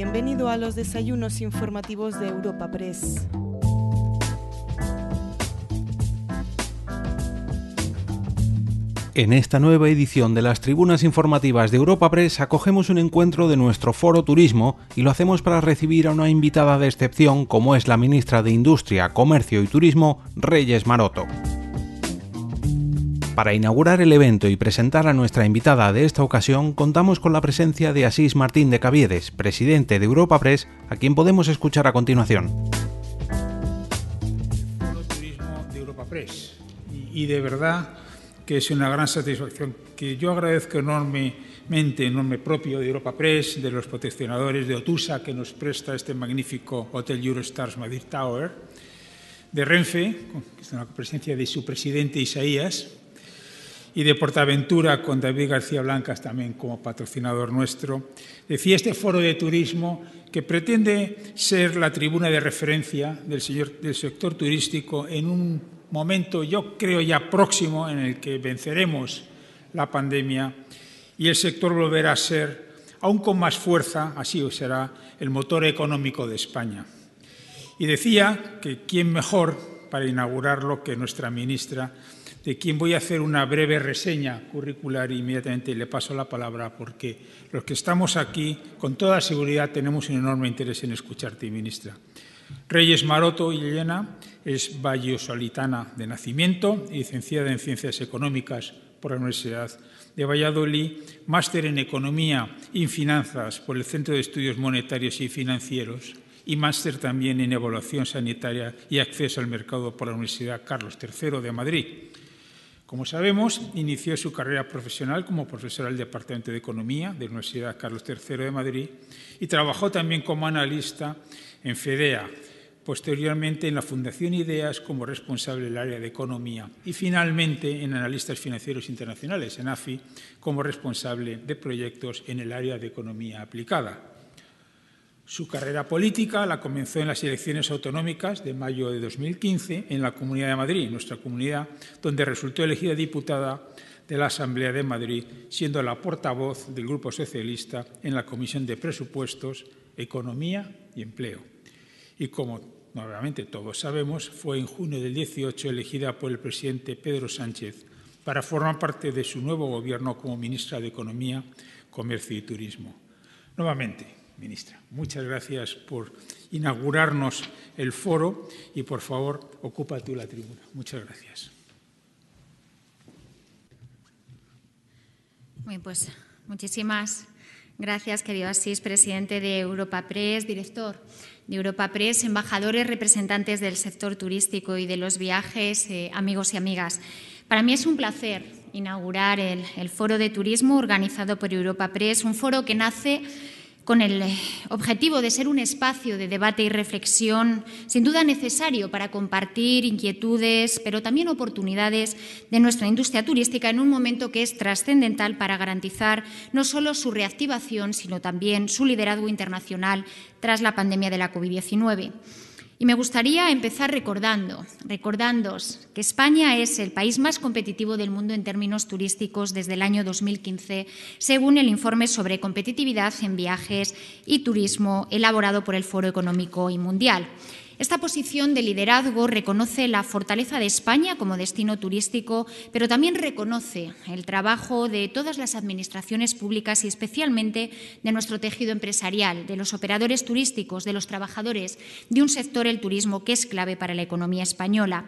Bienvenido a los desayunos informativos de Europa Press. En esta nueva edición de las tribunas informativas de Europa Press acogemos un encuentro de nuestro foro turismo y lo hacemos para recibir a una invitada de excepción como es la ministra de Industria, Comercio y Turismo, Reyes Maroto. Para inaugurar el evento y presentar a nuestra invitada de esta ocasión, contamos con la presencia de Asís Martín de Caviedes, presidente de Europa Press, a quien podemos escuchar a continuación. Turismo de Europa Press. Y de verdad que es una gran satisfacción que yo agradezco enormemente en nombre propio de Europa Press, de los proteccionadores de Otusa, que nos presta este magnífico Hotel Eurostars Madrid Tower, de Renfe, con la presencia de su presidente Isaías, y de Portaventura, con David García Blancas también como patrocinador nuestro. Decía este foro de turismo que pretende ser la tribuna de referencia del, del sector turístico en un momento, yo creo ya próximo, en el que venceremos la pandemia y el sector volverá a ser, aún con más fuerza, así será, el motor económico de España. Y decía que quién mejor para inaugurarlo que nuestra ministra, de quien voy a hacer una breve reseña curricular e inmediatamente le paso la palabra porque los que estamos aquí, con toda seguridad, tenemos un enorme interés en escucharte, ministra. Reyes Maroto y Elena es vallisoletana de nacimiento, licenciada en Ciencias Económicas por la Universidad de Valladolid, máster en Economía y Finanzas por el Centro de Estudios Monetarios y Financieros y máster también en Evaluación Sanitaria y Acceso al Mercado por la Universidad Carlos III de Madrid. Como sabemos, inició su carrera profesional como profesora del Departamento de Economía de la Universidad Carlos III de Madrid y trabajó también como analista en FEDEA, posteriormente en la Fundación Ideas como responsable del área de Economía y finalmente en Analistas Financieros Internacionales, en AFI, como responsable de proyectos en el área de Economía Aplicada. Su carrera política la comenzó en las elecciones autonómicas de mayo de 2015 en la Comunidad de Madrid, nuestra comunidad, donde resultó elegida diputada de la Asamblea de Madrid, siendo la portavoz del Grupo Socialista en la Comisión de Presupuestos, Economía y Empleo. Y como nuevamente todos sabemos, fue en junio del 18 elegida por el presidente Pedro Sánchez para formar parte de su nuevo gobierno como ministra de Economía, Comercio y Turismo. Nuevamente, ministra, muchas gracias por inaugurarnos el foro y, por favor, ocupa tú la tribuna. Muchas gracias. Muy pues muchísimas gracias, querido Asís, presidente de Europa Press, director de Europa Press, embajadores, representantes del sector turístico y de los viajes, eh, amigos y amigas. Para mí es un placer inaugurar el, el Foro de Turismo organizado por Europa Press, un foro que nace con el eh, objetivo de ser un espacio de debate y reflexión sin duda necesario para compartir inquietudes, pero también oportunidades de nuestra industria turística en un momento que es trascendental para garantizar no solo su reactivación, sino también su liderazgo internacional tras la pandemia de la COVID-19. Y me gustaría empezar recordando, recordándos que España es el país más competitivo del mundo en términos turísticos desde el año 2015, según el informe sobre competitividad en viajes y turismo elaborado por el Foro Económico y Mundial. Esta posición de liderazgo reconoce la fortaleza de España como destino turístico, pero también reconoce el trabajo de todas las administraciones públicas y especialmente de nuestro tejido empresarial, de los operadores turísticos, de los trabajadores de un sector, el turismo, que es clave para la economía española.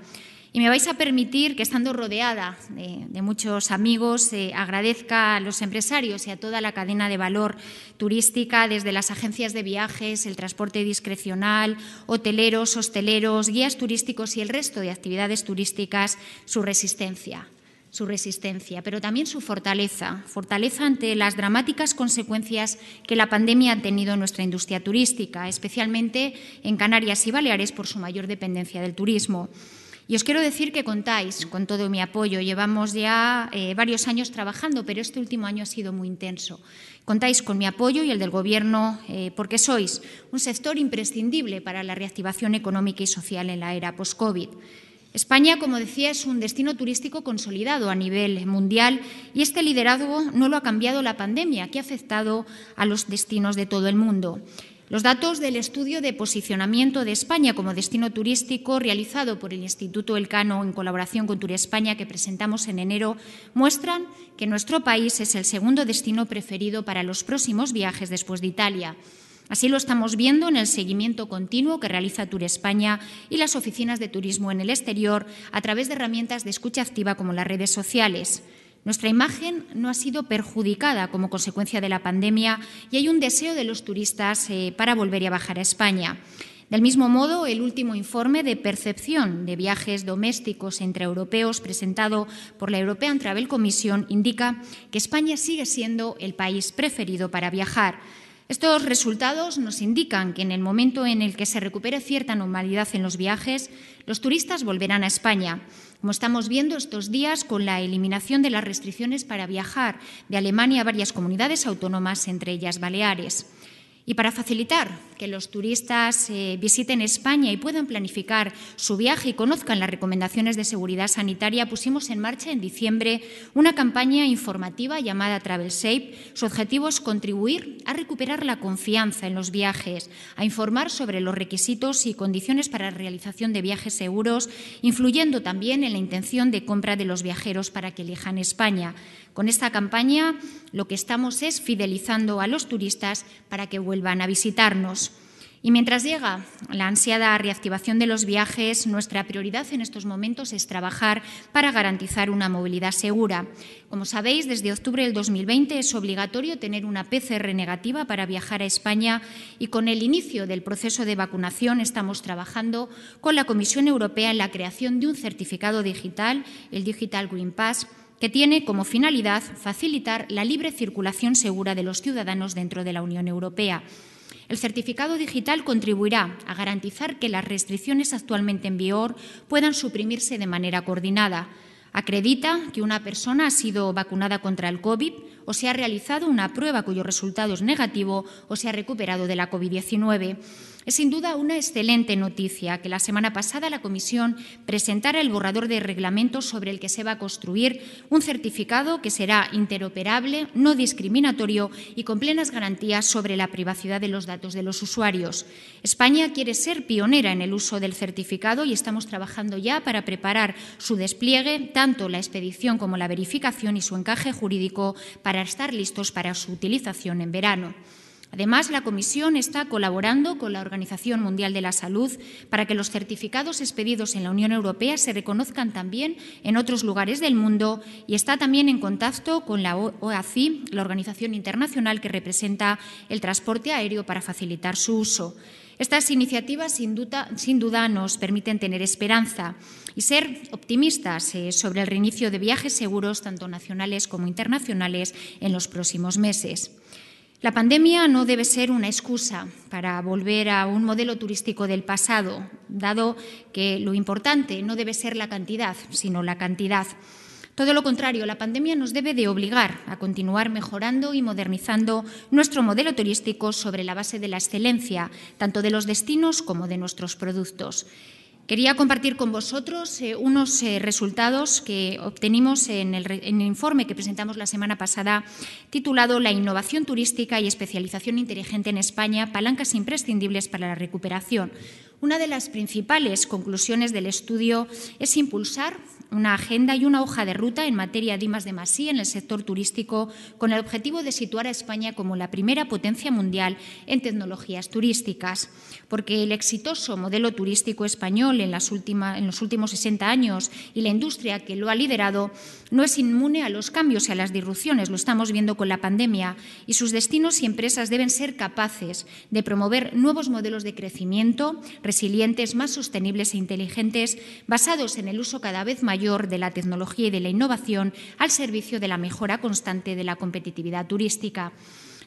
Y me vais a permitir que, estando rodeada de, muchos amigos, eh, agradezca a los empresarios y a toda la cadena de valor turística, desde las agencias de viajes, el transporte discrecional, hoteleros, hosteleros, guías turísticos y el resto de actividades turísticas, su resistencia su resistencia, pero también su fortaleza, fortaleza ante las dramáticas consecuencias que la pandemia ha tenido en nuestra industria turística, especialmente en Canarias y Baleares por su mayor dependencia del turismo. Y os quiero decir que contáis con todo mi apoyo. Llevamos ya eh, varios años trabajando, pero este último año ha sido muy intenso. Contáis con mi apoyo y el del Gobierno eh, porque sois un sector imprescindible para la reactivación económica y social en la era post-COVID. España, como decía, es un destino turístico consolidado a nivel mundial y este liderazgo no lo ha cambiado la pandemia, que ha afectado a los destinos de todo el mundo. Los datos del estudio de posicionamiento de España como destino turístico realizado por el Instituto Elcano en colaboración con Tour España que presentamos en enero muestran que nuestro país es el segundo destino preferido para los próximos viajes después de Italia. Así lo estamos viendo en el seguimiento continuo que realiza Tour España y las oficinas de turismo en el exterior a través de herramientas de escucha activa como las redes sociales. Nuestra imagen no ha sido perjudicada como consecuencia de la pandemia y hay un deseo de los turistas eh, para volver a bajar a España. Del mismo modo, el último informe de percepción de viajes domésticos entre europeos presentado por la European Travel Commission indica que España sigue siendo el país preferido para viajar. Estos resultados nos indican que en el momento en el que se recupere cierta normalidad en los viajes, los turistas volverán a España como estamos viendo estos días con la eliminación de las restricciones para viajar de Alemania a varias comunidades autónomas, entre ellas Baleares. Y para facilitar que los turistas eh, visiten España y puedan planificar su viaje y conozcan las recomendaciones de seguridad sanitaria, pusimos en marcha en diciembre una campaña informativa llamada Travel Safe. Su objetivo es contribuir a recuperar la confianza en los viajes, a informar sobre los requisitos y condiciones para la realización de viajes seguros, influyendo también en la intención de compra de los viajeros para que elijan España. Con esta campaña lo que estamos es fidelizando a los turistas para que vuelvan a visitarnos. Y mientras llega la ansiada reactivación de los viajes, nuestra prioridad en estos momentos es trabajar para garantizar una movilidad segura. Como sabéis, desde octubre del 2020 es obligatorio tener una PCR negativa para viajar a España y con el inicio del proceso de vacunación estamos trabajando con la Comisión Europea en la creación de un certificado digital, el Digital Green Pass, que tiene como finalidad facilitar la libre circulación segura de los ciudadanos dentro de la Unión Europea. El certificado digital contribuirá a garantizar que las restricciones actualmente en vigor puedan suprimirse de manera coordinada. Acredita que una persona ha sido vacunada contra el COVID o se ha realizado una prueba cuyo resultado es negativo o se ha recuperado de la COVID-19. Es sin duda una excelente noticia que la semana pasada la Comisión presentara el borrador de reglamento sobre el que se va a construir un certificado que será interoperable, no discriminatorio y con plenas garantías sobre la privacidad de los datos de los usuarios. España quiere ser pionera en el uso del certificado y estamos trabajando ya para preparar su despliegue, tanto la expedición como la verificación y su encaje jurídico para estar listos para su utilización en verano. Además, la Comisión está colaborando con la Organización Mundial de la Salud para que los certificados expedidos en la Unión Europea se reconozcan también en otros lugares del mundo y está también en contacto con la OACI, la organización internacional que representa el transporte aéreo para facilitar su uso. Estas iniciativas sin duda, nos permiten tener esperanza y ser optimistas eh, sobre el reinicio de viajes seguros, tanto nacionales como internacionales, en los próximos meses. La pandemia no debe ser una excusa para volver a un modelo turístico del pasado, dado que lo importante no debe ser la cantidad, sino la cantidad. Todo lo contrario, la pandemia nos debe de obligar a continuar mejorando y modernizando nuestro modelo turístico sobre la base de la excelencia, tanto de los destinos como de nuestros productos. Quería compartir con vosotros eh, unos eh, resultados que obtenimos en el, informe que presentamos la semana pasada, titulado La innovación turística y especialización inteligente en España, palancas imprescindibles para la recuperación. Una de las principales conclusiones del estudio es impulsar una agenda y una hoja de ruta en materia de I+D+, I en el sector turístico con el objetivo de situar a España como la primera potencia mundial en tecnologías turísticas, porque el exitoso modelo turístico español en, los últimos 60 años y la industria que lo ha liderado no es inmune a los cambios y a las disrupciones, lo estamos viendo con la pandemia, y sus destinos y empresas deben ser capaces de promover nuevos modelos de crecimiento resilientes, más sostenibles e inteligentes, basados en el uso cada vez mayor de la tecnología y de la innovación al servicio de la mejora constante de la competitividad turística.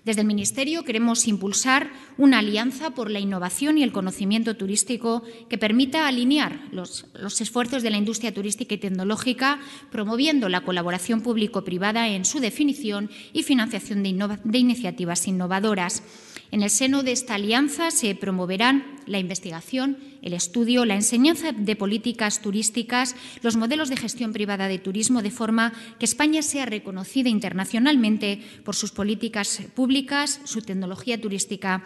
Desde el Ministerio queremos impulsar una alianza por la innovación y el conocimiento turístico que permita alinear los, esfuerzos de la industria turística y tecnológica, promoviendo la colaboración público-privada en su definición y financiación de, de iniciativas innovadoras. En el seno de esta alianza se promoverán la investigación, el estudio, la enseñanza de políticas turísticas, los modelos de gestión privada de turismo, de forma que España sea reconocida internacionalmente por sus políticas públicas, su tecnología turística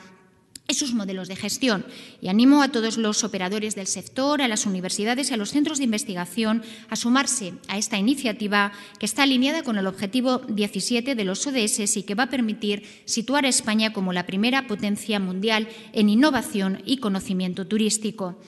y sus modelos de gestión. Y animo a todos los operadores del sector, a las universidades y a los centros de investigación a sumarse a esta iniciativa que está alineada con el objetivo 17 de los ODS y que va a permitir situar a España como la primera potencia mundial en innovación y conocimiento turístico.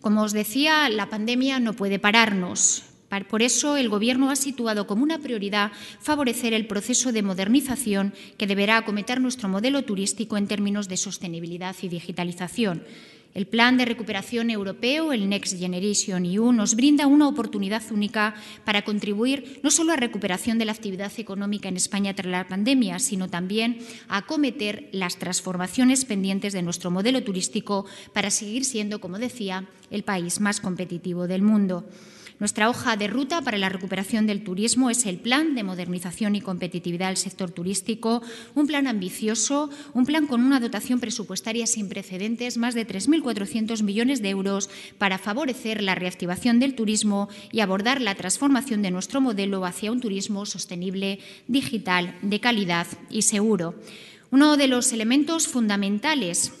Como os decía, la pandemia no puede pararnos. Por eso, el Gobierno ha situado como una prioridad favorecer el proceso de modernización que deberá acometer nuestro modelo turístico en términos de sostenibilidad y digitalización. El Plan de Recuperación Europeo, el Next Generation EU, nos brinda una oportunidad única para contribuir no solo a la recuperación de la actividad económica en España tras la pandemia, sino también a acometer las transformaciones pendientes de nuestro modelo turístico para seguir siendo, como decía, el país más competitivo del mundo. Nuestra hoja de ruta para la recuperación del turismo es el Plan de Modernización y Competitividad del Sector Turístico, un plan ambicioso, un plan con una dotación presupuestaria sin precedentes, más de 3.400 millones de euros, para favorecer la reactivación del turismo y abordar la transformación de nuestro modelo hacia un turismo sostenible, digital, de calidad y seguro. Uno de los elementos fundamentales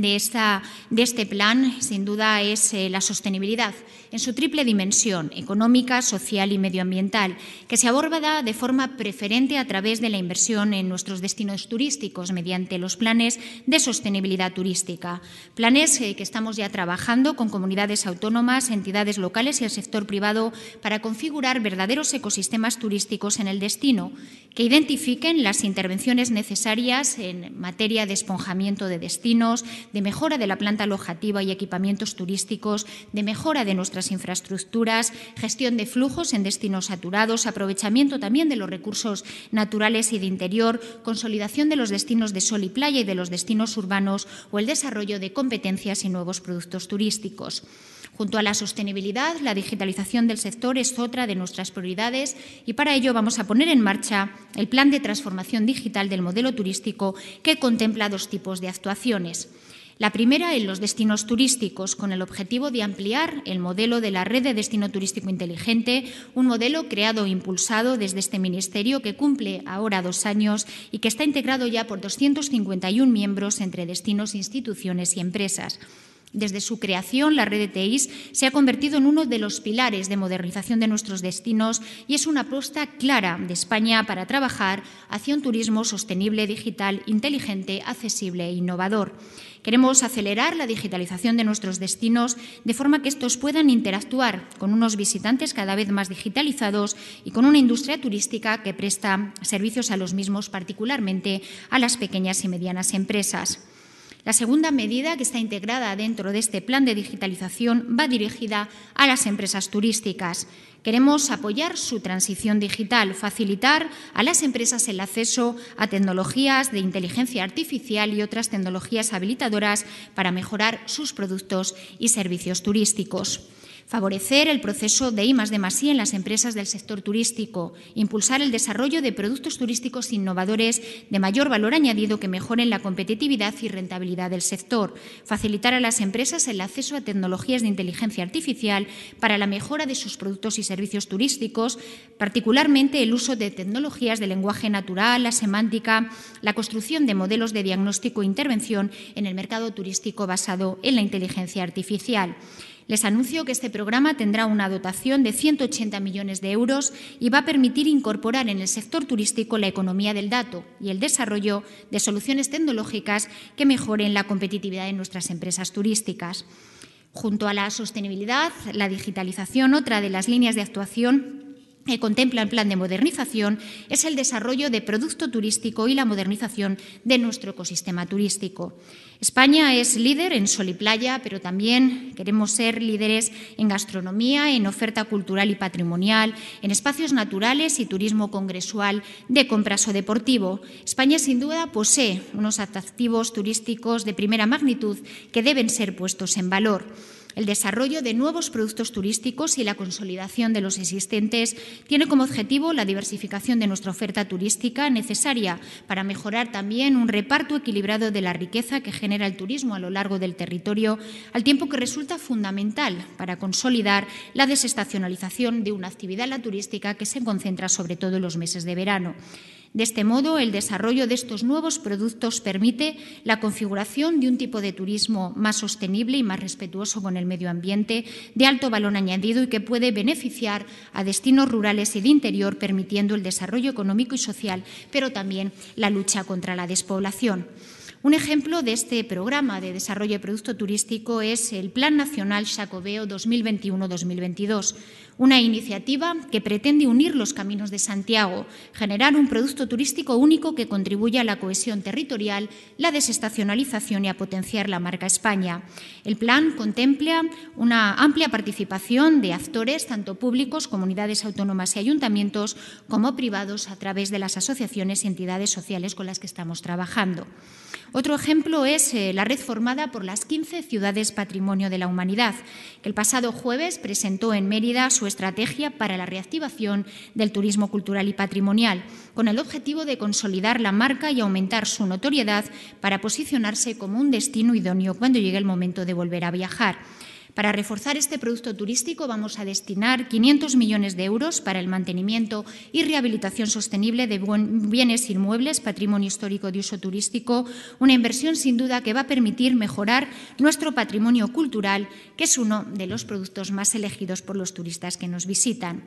de, este plan, sin duda, es eh, la sostenibilidad en su triple dimensión, económica, social y medioambiental, que se aborda de forma preferente a través de la inversión en nuestros destinos turísticos mediante los planes de sostenibilidad turística. Planes eh, que estamos ya trabajando con comunidades autónomas, entidades locales y el sector privado para configurar verdaderos ecosistemas turísticos en el destino, que identifiquen las intervenciones necesarias en materia de esponjamiento de destinos, de mejora de la planta alojativa y equipamientos turísticos, de mejora de nuestras infraestructuras, gestión de flujos en destinos saturados, aprovechamiento también de los recursos naturales y de interior, consolidación de los destinos de sol y playa y de los destinos urbanos o el desarrollo de competencias y nuevos productos turísticos. Junto a la sostenibilidad, la digitalización del sector es otra de nuestras prioridades y para ello vamos a poner en marcha el Plan de Transformación Digital del Modelo Turístico que contempla dos tipos de actuaciones. La primera en los destinos turísticos, con el objetivo de ampliar el modelo de la red de destino turístico inteligente, un modelo creado e impulsado desde este Ministerio que cumple ahora dos años y que está integrado ya por 251 miembros entre destinos, instituciones y empresas. Desde su creación, la red de TIs se ha convertido en uno de los pilares de modernización de nuestros destinos y es una apuesta clara de España para trabajar hacia un turismo sostenible, digital, inteligente, accesible e innovador. Queremos acelerar la digitalización de nuestros destinos de forma que estos puedan interactuar con unos visitantes cada vez más digitalizados y con una industria turística que presta servicios a los mismos, particularmente a las pequeñas y medianas empresas. La segunda medida que está integrada dentro de este plan de digitalización va dirigida a las empresas turísticas. Queremos apoyar su transición digital, facilitar a las empresas el acceso a tecnologías de inteligencia artificial y otras tecnologías habilitadoras para mejorar sus productos y servicios turísticos favorecer el proceso de I Masí en las empresas del sector turístico, impulsar el desarrollo de productos turísticos innovadores de mayor valor añadido que mejoren la competitividad y rentabilidad del sector, facilitar a las empresas el acceso a tecnologías de inteligencia artificial para la mejora de sus productos y servicios turísticos, particularmente el uso de tecnologías de lenguaje natural, la semántica, la construcción de modelos de diagnóstico e intervención en el mercado turístico basado en la inteligencia artificial. Les anuncio que este programa tendrá una dotación de 180 millones de euros y va a permitir incorporar en el sector turístico la economía del dato y el desarrollo de soluciones tecnológicas que mejoren la competitividad de nuestras empresas turísticas. Junto a la sostenibilidad, la digitalización, otra de las líneas de actuación que contempla el plan de modernización es el desarrollo de producto turístico y la modernización de nuestro ecosistema turístico. España es líder en sol y playa, pero también queremos ser líderes en gastronomía, en oferta cultural y patrimonial, en espacios naturales y turismo congresual de compras o deportivo. España, sin duda, posee unos atractivos turísticos de primera magnitud que deben ser puestos en valor. El desarrollo de nuevos productos turísticos y la consolidación de los existentes tiene como objetivo la diversificación de nuestra oferta turística necesaria para mejorar también un reparto equilibrado de la riqueza que genera el turismo a lo largo del territorio, al tiempo que resulta fundamental para consolidar la desestacionalización de una actividad la turística que se concentra sobre todo en los meses de verano. De este modo, el desarrollo de estos nuevos productos permite la configuración de un tipo de turismo más sostenible y más respetuoso con el medio ambiente, de alto valor añadido y que puede beneficiar a destinos rurales y de interior, permitiendo el desarrollo económico y social, pero también la lucha contra la despoblación. Un ejemplo de este programa de desarrollo de producto turístico es el Plan Nacional Xacobeo 2021-2022, una iniciativa que pretende unir los caminos de Santiago, generar un producto turístico único que contribuya a la cohesión territorial, la desestacionalización y a potenciar la marca España. El plan contempla una amplia participación de actores, tanto públicos, comunidades autónomas y ayuntamientos, como privados, a través de las asociaciones y entidades sociales con las que estamos trabajando. Otro ejemplo es eh, la red formada por las 15 ciudades Patrimonio de la Humanidad, que el pasado jueves presentó en Mérida su estrategia para la reactivación del turismo cultural y patrimonial, con el objetivo de consolidar la marca y aumentar su notoriedad para posicionarse como un destino idóneo cuando llegue el momento de volver a viajar. Para reforzar este producto turístico vamos a destinar 500 millones de euros para el mantenimiento y rehabilitación sostenible de bienes inmuebles, patrimonio histórico de uso turístico, una inversión sin duda que va a permitir mejorar nuestro patrimonio cultural, que es uno de los productos más elegidos por los turistas que nos visitan.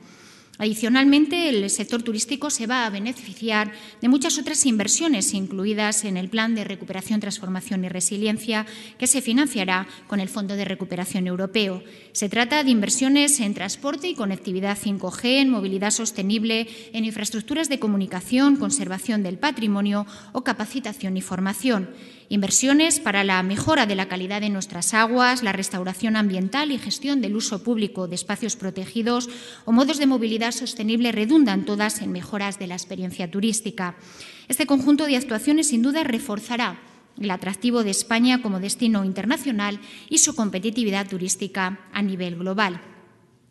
Adicionalmente, el sector turístico se va a beneficiar de muchas otras inversiones incluidas en el Plan de Recuperación, Transformación y Resiliencia que se financiará con el Fondo de Recuperación Europeo. Se trata de inversiones en transporte y conectividad 5G, en movilidad sostenible, en infraestructuras de comunicación, conservación del patrimonio o capacitación y formación inversiones para la mejora de la calidad de nuestras aguas, la restauración ambiental y gestión del uso público de espacios protegidos o modos de movilidad sostenible redundan todas en mejoras de la experiencia turística. Este conjunto de actuaciones sin duda reforzará el atractivo de España como destino internacional y su competitividad turística a nivel global.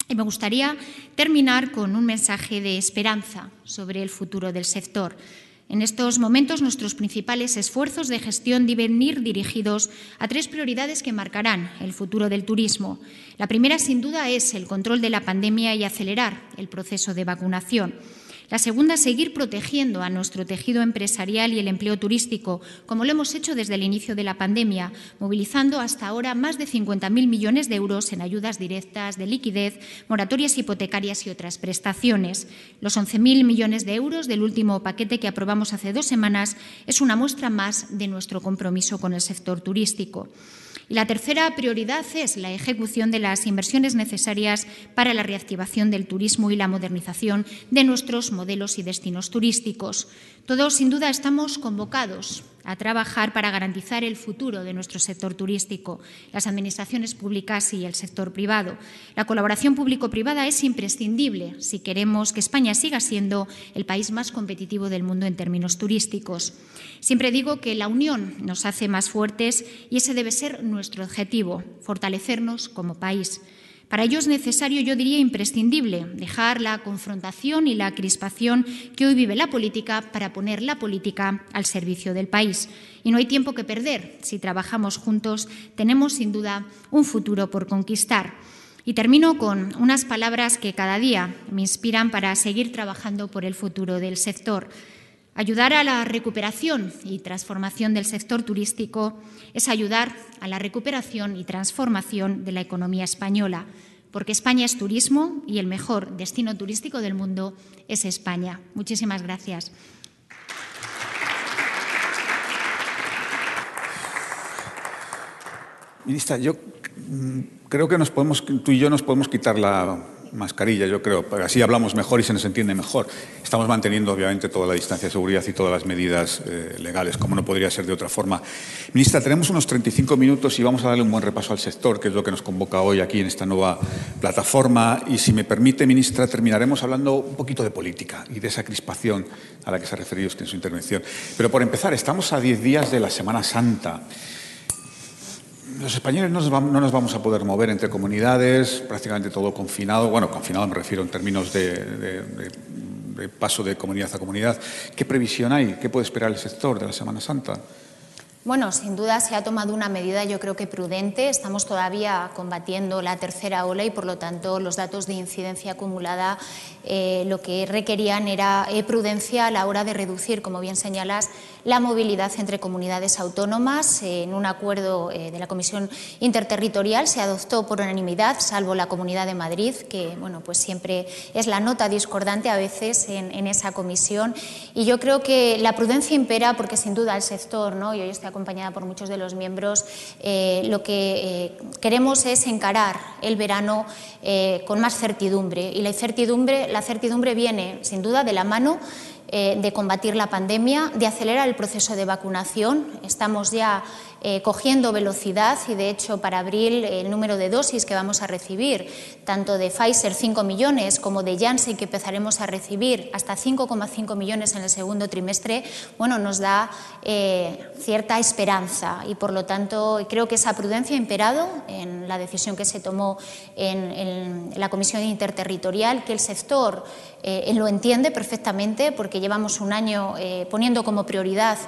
Y me gustaría terminar con un mensaje de esperanza sobre el futuro del sector. En estos momentos nuestros principales esfuerzos de gestión deben ir dirigidos a tres prioridades que marcarán el futuro del turismo. La primera, sin duda, es el control de la pandemia y acelerar el proceso de vacunación. La segunda, seguir protegiendo a nuestro tejido empresarial y el empleo turístico, como lo hemos hecho desde el inicio de la pandemia, movilizando hasta ahora más de 50.000 millones de euros en ayudas directas, de liquidez, moratorias hipotecarias y otras prestaciones. Los 11.000 millones de euros del último paquete que aprobamos hace dos semanas es una muestra más de nuestro compromiso con el sector turístico. Y la tercera prioridad es la ejecución de las inversiones necesarias para la reactivación del turismo y la modernización de nuestros modelos y destinos turísticos. Todos, sin duda, estamos convocados a trabajar para garantizar el futuro de nuestro sector turístico, las administraciones públicas y el sector privado. La colaboración público-privada es imprescindible si queremos que España siga siendo el país más competitivo del mundo en términos turísticos. Siempre digo que la unión nos hace más fuertes y ese debe ser nuestro objetivo, fortalecernos como país. Para ello es necesario, yo diría imprescindible, dejar la confrontación y la crispación que hoy vive la política para poner la política al servicio del país. Y no hay tiempo que perder. Si trabajamos juntos, tenemos sin duda un futuro por conquistar. Y termino con unas palabras que cada día me inspiran para seguir trabajando por el futuro del sector. Ayudar a la recuperación y transformación del sector turístico es ayudar a la recuperación y transformación de la economía española, porque España es turismo y el mejor destino turístico del mundo es España. Muchísimas gracias. Ministra, yo mm, creo que nos podemos, tú y yo nos podemos quitar la, mascarilla, yo creo, porque así hablamos mejor y se nos entiende mejor. Estamos manteniendo, obviamente, toda la distancia de seguridad y todas las medidas eh, legales, como no podría ser de otra forma. Ministra, tenemos unos 35 minutos y vamos a darle un buen repaso al sector, que es lo que nos convoca hoy aquí en esta nueva plataforma. Y si me permite, ministra, terminaremos hablando un poquito de política y de esa crispación a la que se ha referido usted en su intervención. Pero por empezar, estamos a 10 días de la Semana Santa los españoles no nos, vamos, a poder mover entre comunidades, prácticamente todo confinado. Bueno, confinado me refiero en términos de, paso de comunidad a comunidad. ¿Qué previsión hay? ¿Qué puede esperar el sector de la Semana Santa? Bueno, sin duda se ha tomado una medida yo creo que prudente. Estamos todavía combatiendo la tercera ola y por lo tanto los datos de incidencia acumulada eh, lo que requerían era eh, prudencia a la hora de reducir, como bien señalas, la movilidad entre comunidades autónomas. en un acuerdo eh, de la Comisión Interterritorial se adoptó por unanimidad, salvo la Comunidad de Madrid, que bueno, pues siempre es la nota discordante a veces en, esa comisión. Y yo creo que la prudencia impera porque sin duda el sector, ¿no? y hoy estoy acompañada por muchos de los miembros, lo que queremos es encarar el verano con más certidumbre. Y la incertidumbre la certidumbre viene, sin duda, de la mano eh, de combatir la pandemia, de acelerar el proceso de vacunación. Estamos ya eh, cogiendo velocidad y, de hecho, para abril el número de dosis que vamos a recibir, tanto de Pfizer 5 millones como de Janssen que empezaremos a recibir hasta 5,5 millones en el segundo trimestre, bueno, nos da eh, cierta esperanza. Y, por lo tanto, creo que esa prudencia ha imperado en la decisión que se tomó en, la Comisión Interterritorial, que el sector eh, lo entiende perfectamente porque llevamos un año poniendo como prioridad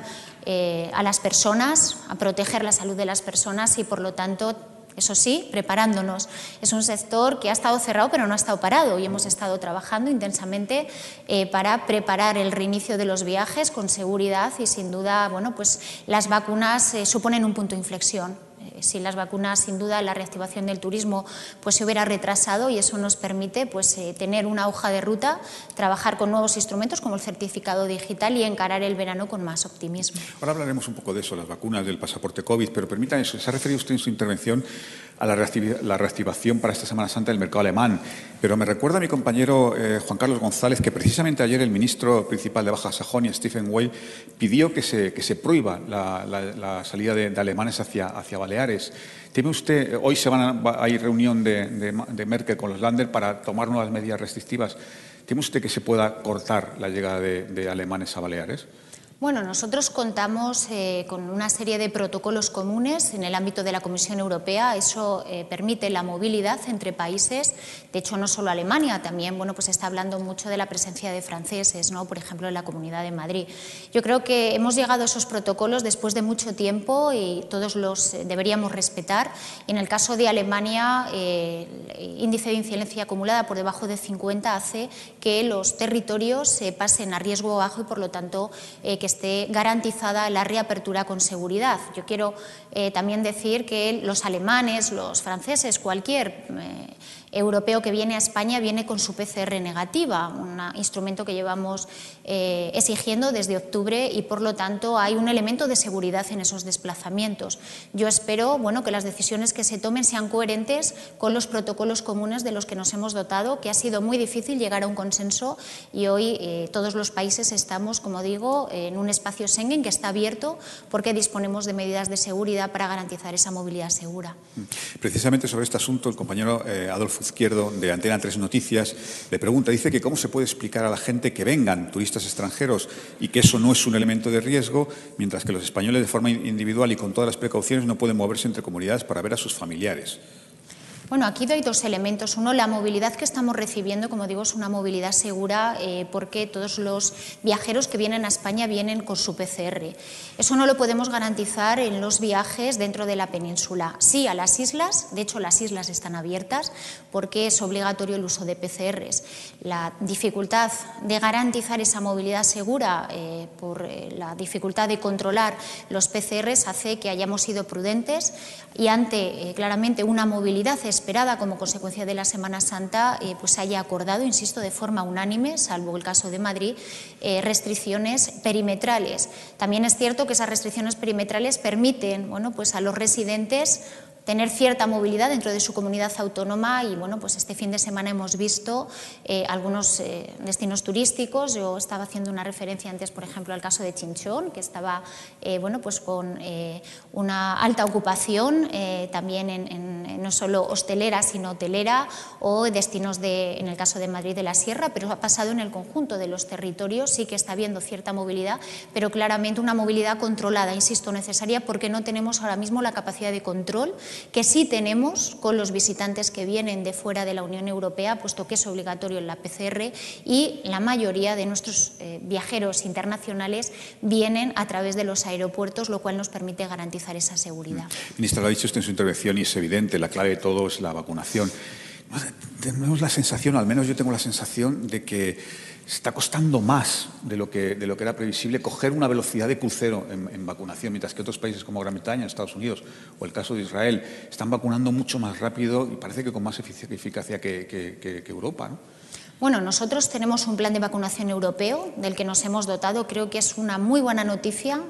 eh, a las personas, a proteger la salud de las personas y, por lo tanto, eso sí, preparándonos. Es un sector que ha estado cerrado pero no ha estado parado y hemos estado trabajando intensamente eh, para preparar el reinicio de los viajes con seguridad y sin duda, bueno, pues las vacunas eh, suponen un punto de inflexión. Eh, sin las vacunas, sin duda, la reactivación del turismo pues, se hubiera retrasado y eso nos permite pues, eh, tener una hoja de ruta, trabajar con nuevos instrumentos como el certificado digital y encarar el verano con más optimismo. Ahora hablaremos un poco de eso, las vacunas del pasaporte COVID, pero permítanme, se ha referido usted en su intervención a la, reactivación para esta Semana Santa del mercado alemán. Pero me recuerda a mi compañero eh, Juan Carlos González que precisamente ayer el ministro principal de Baja Sajonia, Stephen Weil, pidió que se, que se prohíba la, salida de, alemanes hacia, hacia Baleares. ¿Teme usted, hoy se van a, hay reunión de, de, Merkel con los Länder para tomar nuevas medidas restrictivas. ¿Teme usted que se pueda cortar la llegada de alemanes a Baleares? Bueno, nosotros contamos eh, con una serie de protocolos comunes en el ámbito de la Comisión Europea. Eso eh, permite la movilidad entre países. De hecho, no solo Alemania, también bueno, pues está hablando mucho de la presencia de franceses, ¿no? por ejemplo, en la Comunidad de Madrid. Yo creo que hemos llegado a esos protocolos después de mucho tiempo y todos los eh, deberíamos respetar. En el caso de Alemania, el índice de incidencia acumulada por debajo de 50 hace que los territorios se pasen a riesgo bajo y, por lo tanto, que esté garantizada la reapertura con seguridad. Yo quiero eh, también decir que los alemanes, los franceses, cualquier eh, europeo que viene a España viene con su PCR negativa, un instrumento que llevamos eh, exigiendo desde octubre y por lo tanto hay un elemento de seguridad en esos desplazamientos. Yo espero bueno, que las decisiones que se tomen sean coherentes con los protocolos comunes de los que nos hemos dotado, que ha sido muy difícil llegar a un consenso y hoy eh, todos los países estamos, como digo, en un espacio Schengen que está abierto porque disponemos de medidas de seguridad para garantizar esa movilidad segura. Precisamente sobre este asunto, el compañero eh, Adolfo Izquierdo de Antena 3 Noticias le pregunta, dice que cómo se puede explicar a la gente que vengan turistas extranjeros y que eso no es un elemento de riesgo, mientras que los españoles de forma individual y con todas las precauciones no pueden moverse entre comunidades para ver a sus familiares. Bueno, aquí hay dos elementos. Uno, la movilidad que estamos recibiendo, como digo, es una movilidad segura eh, porque todos los viajeros que vienen a España vienen con su PCR. Eso no lo podemos garantizar en los viajes dentro de la península. Sí, a las islas, de hecho las islas están abiertas porque es obligatorio el uso de PCRs. La dificultad de garantizar esa movilidad segura eh, por eh, la dificultad de controlar los PCRs hace que hayamos sido prudentes y ante claramente una movilidad esperada como consecuencia de la Semana Santa, eh, pues haya acordado, insisto, de forma unánime, salvo el caso de Madrid, eh, restricciones perimetrales. También es cierto que esas restricciones perimetrales permiten bueno, pues a los residentes tener cierta movilidad dentro de su comunidad autónoma y bueno, pues este fin de semana hemos visto eh, algunos eh, destinos turísticos. Yo estaba haciendo una referencia antes, por ejemplo, al caso de Chinchón, que estaba eh, bueno, pues con una alta ocupación, también en, no solo hostelera, sino hotelera, o destinos de, en el caso de Madrid de la Sierra, pero ha pasado en el conjunto de los territorios, sí que está habiendo cierta movilidad, pero claramente una movilidad controlada, insisto, necesaria porque no tenemos ahora mismo la capacidad de control que sí tenemos con los visitantes que vienen de fuera de la Unión Europea, puesto que es obligatorio en la PCR y la mayoría de nuestros eh, viajeros internacionales vienen a través de los aeropuertos, lo cual nos permite garantizar esa seguridad. Ministra, lo ha dicho usted en su intervención y es evidente, la clave de todo es la vacunación. Tenemos la sensación, al menos yo tengo la sensación, de que está costando más de lo que, de lo que era previsible coger una velocidad de crucero en, vacunación, mientras que otros países como Gran Bretaña, Estados Unidos o el caso de Israel están vacunando mucho más rápido y parece que con más eficacia que, que, Europa. ¿no? Bueno, nosotros tenemos un plan de vacunación europeo del que nos hemos dotado. Creo que es una muy buena noticia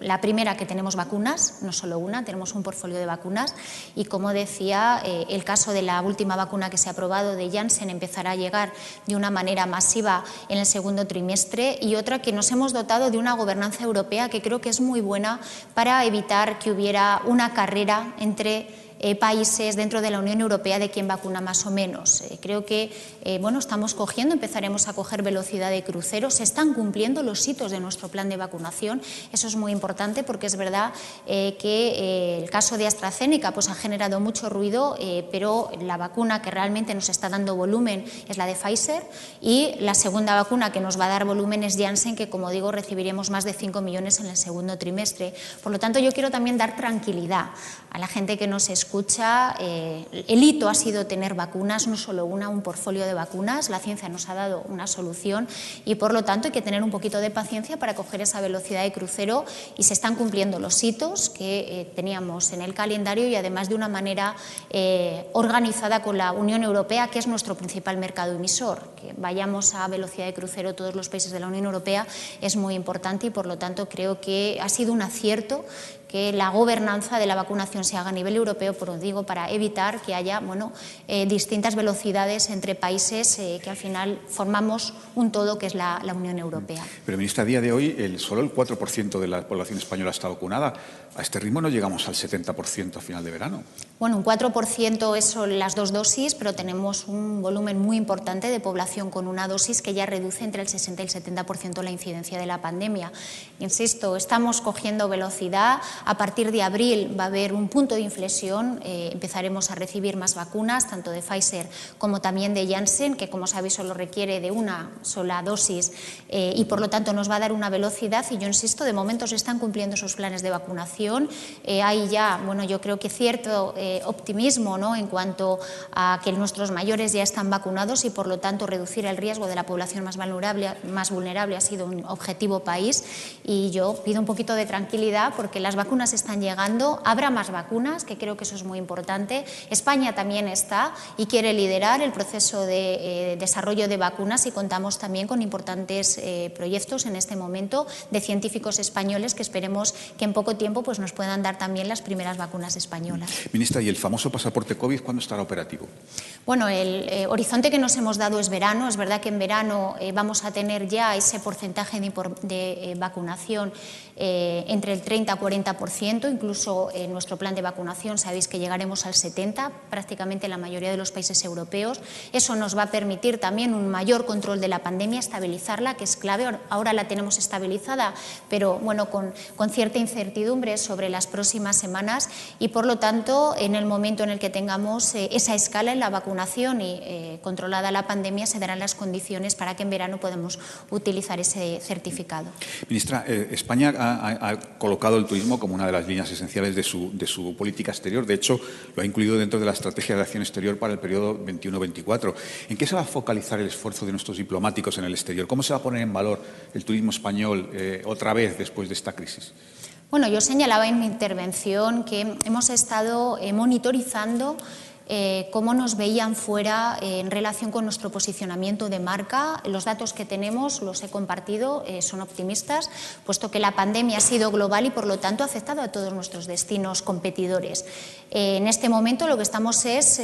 la primera que tenemos vacunas, no solo una, tenemos un portfolio de vacunas y como decía, eh, el caso de la última vacuna que se ha aprobado de Janssen empezará a llegar de una manera masiva en el segundo trimestre y otra que nos hemos dotado de una gobernanza europea que creo que es muy buena para evitar que hubiera una carrera entre eh, países dentro de la Unión Europea de quién vacuna más o menos. Eh, creo que eh, bueno, estamos cogiendo, empezaremos a coger velocidad de crucero, se están cumpliendo los hitos de nuestro plan de vacunación, eso es muy importante porque es verdad que el caso de AstraZeneca pues, ha generado mucho ruido, pero la vacuna que realmente nos está dando volumen es la de Pfizer y la segunda vacuna que nos va a dar volumen es Janssen, que como digo recibiremos más de 5 millones en el segundo trimestre. Por lo tanto, yo quiero también dar tranquilidad a la gente que nos escucha escucha, eh, el hito ha sido tener vacunas, no solo una, un portfolio de vacunas. La ciencia nos ha dado una solución y, por lo tanto, hay que tener un poquito de paciencia para coger esa velocidad de crucero y se están cumpliendo los hitos que eh, teníamos en el calendario y, además, de una manera eh, organizada con la Unión Europea, que es nuestro principal mercado emisor. Que vayamos a velocidad de crucero todos los países de la Unión Europea es muy importante y, por lo tanto, creo que ha sido un acierto que la gobernanza de la vacunación se haga a nivel europeo, por digo, para evitar que haya bueno, eh, distintas velocidades entre países eh, que al final formamos un todo que es la, Unión Europea. Pero, ministra, a día de hoy el, solo el 4% de la población española está vacunada. A este ritmo no llegamos al 70% a final de verano. Bueno, un 4% son las dos dosis, pero tenemos un volumen muy importante de población con una dosis que ya reduce entre el 60 y el 70% la incidencia de la pandemia. Insisto, estamos cogiendo velocidad, a partir de abril va a haber un punto de inflexión, eh, empezaremos a recibir más vacunas, tanto de Pfizer como también de Janssen, que como sabéis solo requiere de una sola dosis eh, y por lo tanto nos va a dar una velocidad y yo insisto, de momento se están cumpliendo esos planes de vacunación. Eh, hay ya, bueno, yo creo que cierto optimismo ¿no? en cuanto a que nuestros mayores ya están vacunados y por lo tanto reducir el riesgo de la población más vulnerable, más vulnerable ha sido un objetivo país y yo pido un poquito de tranquilidad porque las vacunas vacunas están llegando, habrá más vacunas, que creo que eso es muy importante. España también está y quiere liderar el proceso de eh, desarrollo de vacunas y contamos también con importantes eh, proyectos en este momento de científicos españoles que esperemos que en poco tiempo pues, nos puedan dar también las primeras vacunas españolas. Ministra, ¿y el famoso pasaporte COVID cuándo estará operativo? Bueno, el eh, horizonte que nos hemos dado es verano. Es verdad que en verano vamos a tener ya ese porcentaje de, de vacunación entre el 30 y 40 incluso en nuestro plan de vacunación sabéis que llegaremos al 70%, prácticamente en la mayoría de los países europeos. Eso nos va a permitir también un mayor control de la pandemia, estabilizarla, que es clave. Ahora la tenemos estabilizada, pero bueno, con, con cierta incertidumbre sobre las próximas semanas y, por lo tanto, en el momento en el que tengamos eh, esa escala en la vacunación y eh, controlada la pandemia, se darán las condiciones para que en verano podamos utilizar ese certificado. Ministra, eh, España ha, ha colocado el turismo como una de las líneas esenciales de su, de su, política exterior. De hecho, lo ha incluido dentro de la Estrategia de Acción Exterior para el periodo 21-24. ¿En qué se va a focalizar el esfuerzo de nuestros diplomáticos en el exterior? ¿Cómo se va a poner en valor el turismo español eh, otra vez después de esta crisis? Bueno, yo señalaba en mi intervención que hemos estado eh, monitorizando eh, cómo nos veían fuera eh, en relación con nuestro posicionamiento de marca. Los datos que tenemos, los he compartido, eh, son optimistas, puesto que la pandemia ha sido global y por lo tanto ha afectado a todos nuestros destinos competidores. En este momento lo que estamos es,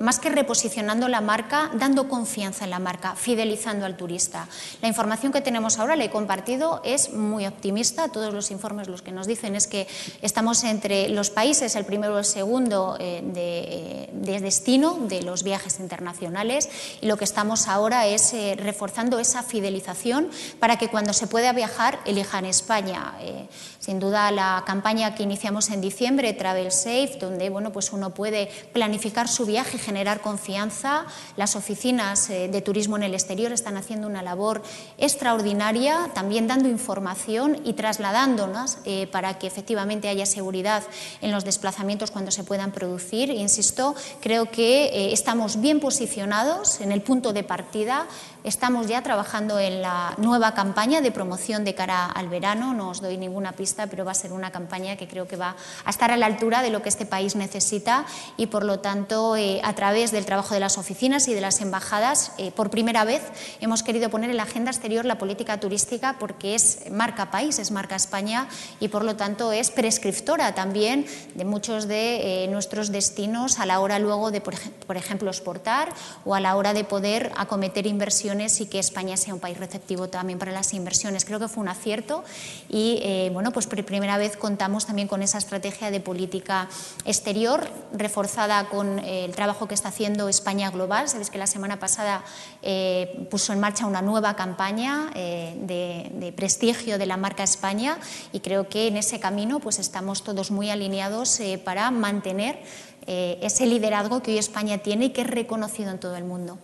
más que reposicionando la marca, dando confianza en la marca, fidelizando al turista. La información que tenemos ahora, la he compartido, es muy optimista. Todos los informes los que nos dicen es que estamos entre los países, el primero o el segundo, de de destino de los viajes internacionales y lo que estamos ahora es eh, reforzando esa fidelización para que cuando se pueda viajar elijan España. Eh, sin duda la campaña que iniciamos en diciembre, Travel Safe, donde bueno, pues uno puede planificar su viaje y generar confianza. Las oficinas eh, de turismo en el exterior están haciendo una labor extraordinaria, también dando información y trasladándonos para que efectivamente haya seguridad en los desplazamientos cuando se puedan producir. Insisto, creo que estamos bien posicionados en el punto de partida. Estamos ya trabajando en la nueva campaña de promoción de cara al verano. No os doy ninguna pista, pero va a ser una campaña que creo que va a estar a la altura de lo que este país necesita y, por lo tanto, eh, a través del trabajo de las oficinas y de las embajadas, eh, por primera vez hemos querido poner en la agenda exterior la política turística porque es marca país, es marca España y, por lo tanto, es prescriptora también de muchos de eh, nuestros destinos a la hora luego de, por ejemplo, exportar o a la hora de poder acometer inversiones y que España sea un país receptivo también para las inversiones. Creo que fue un acierto y eh, bueno, pues por primera vez contamos también con esa estrategia de política exterior reforzada con eh, el trabajo que está haciendo España Global. Sabéis que la semana pasada eh, puso en marcha una nueva campaña de, de, prestigio de la marca España y creo que en ese camino pues estamos todos muy alineados para mantener eh, ese liderazgo que hoy España tiene y que es reconocido en todo el mundo.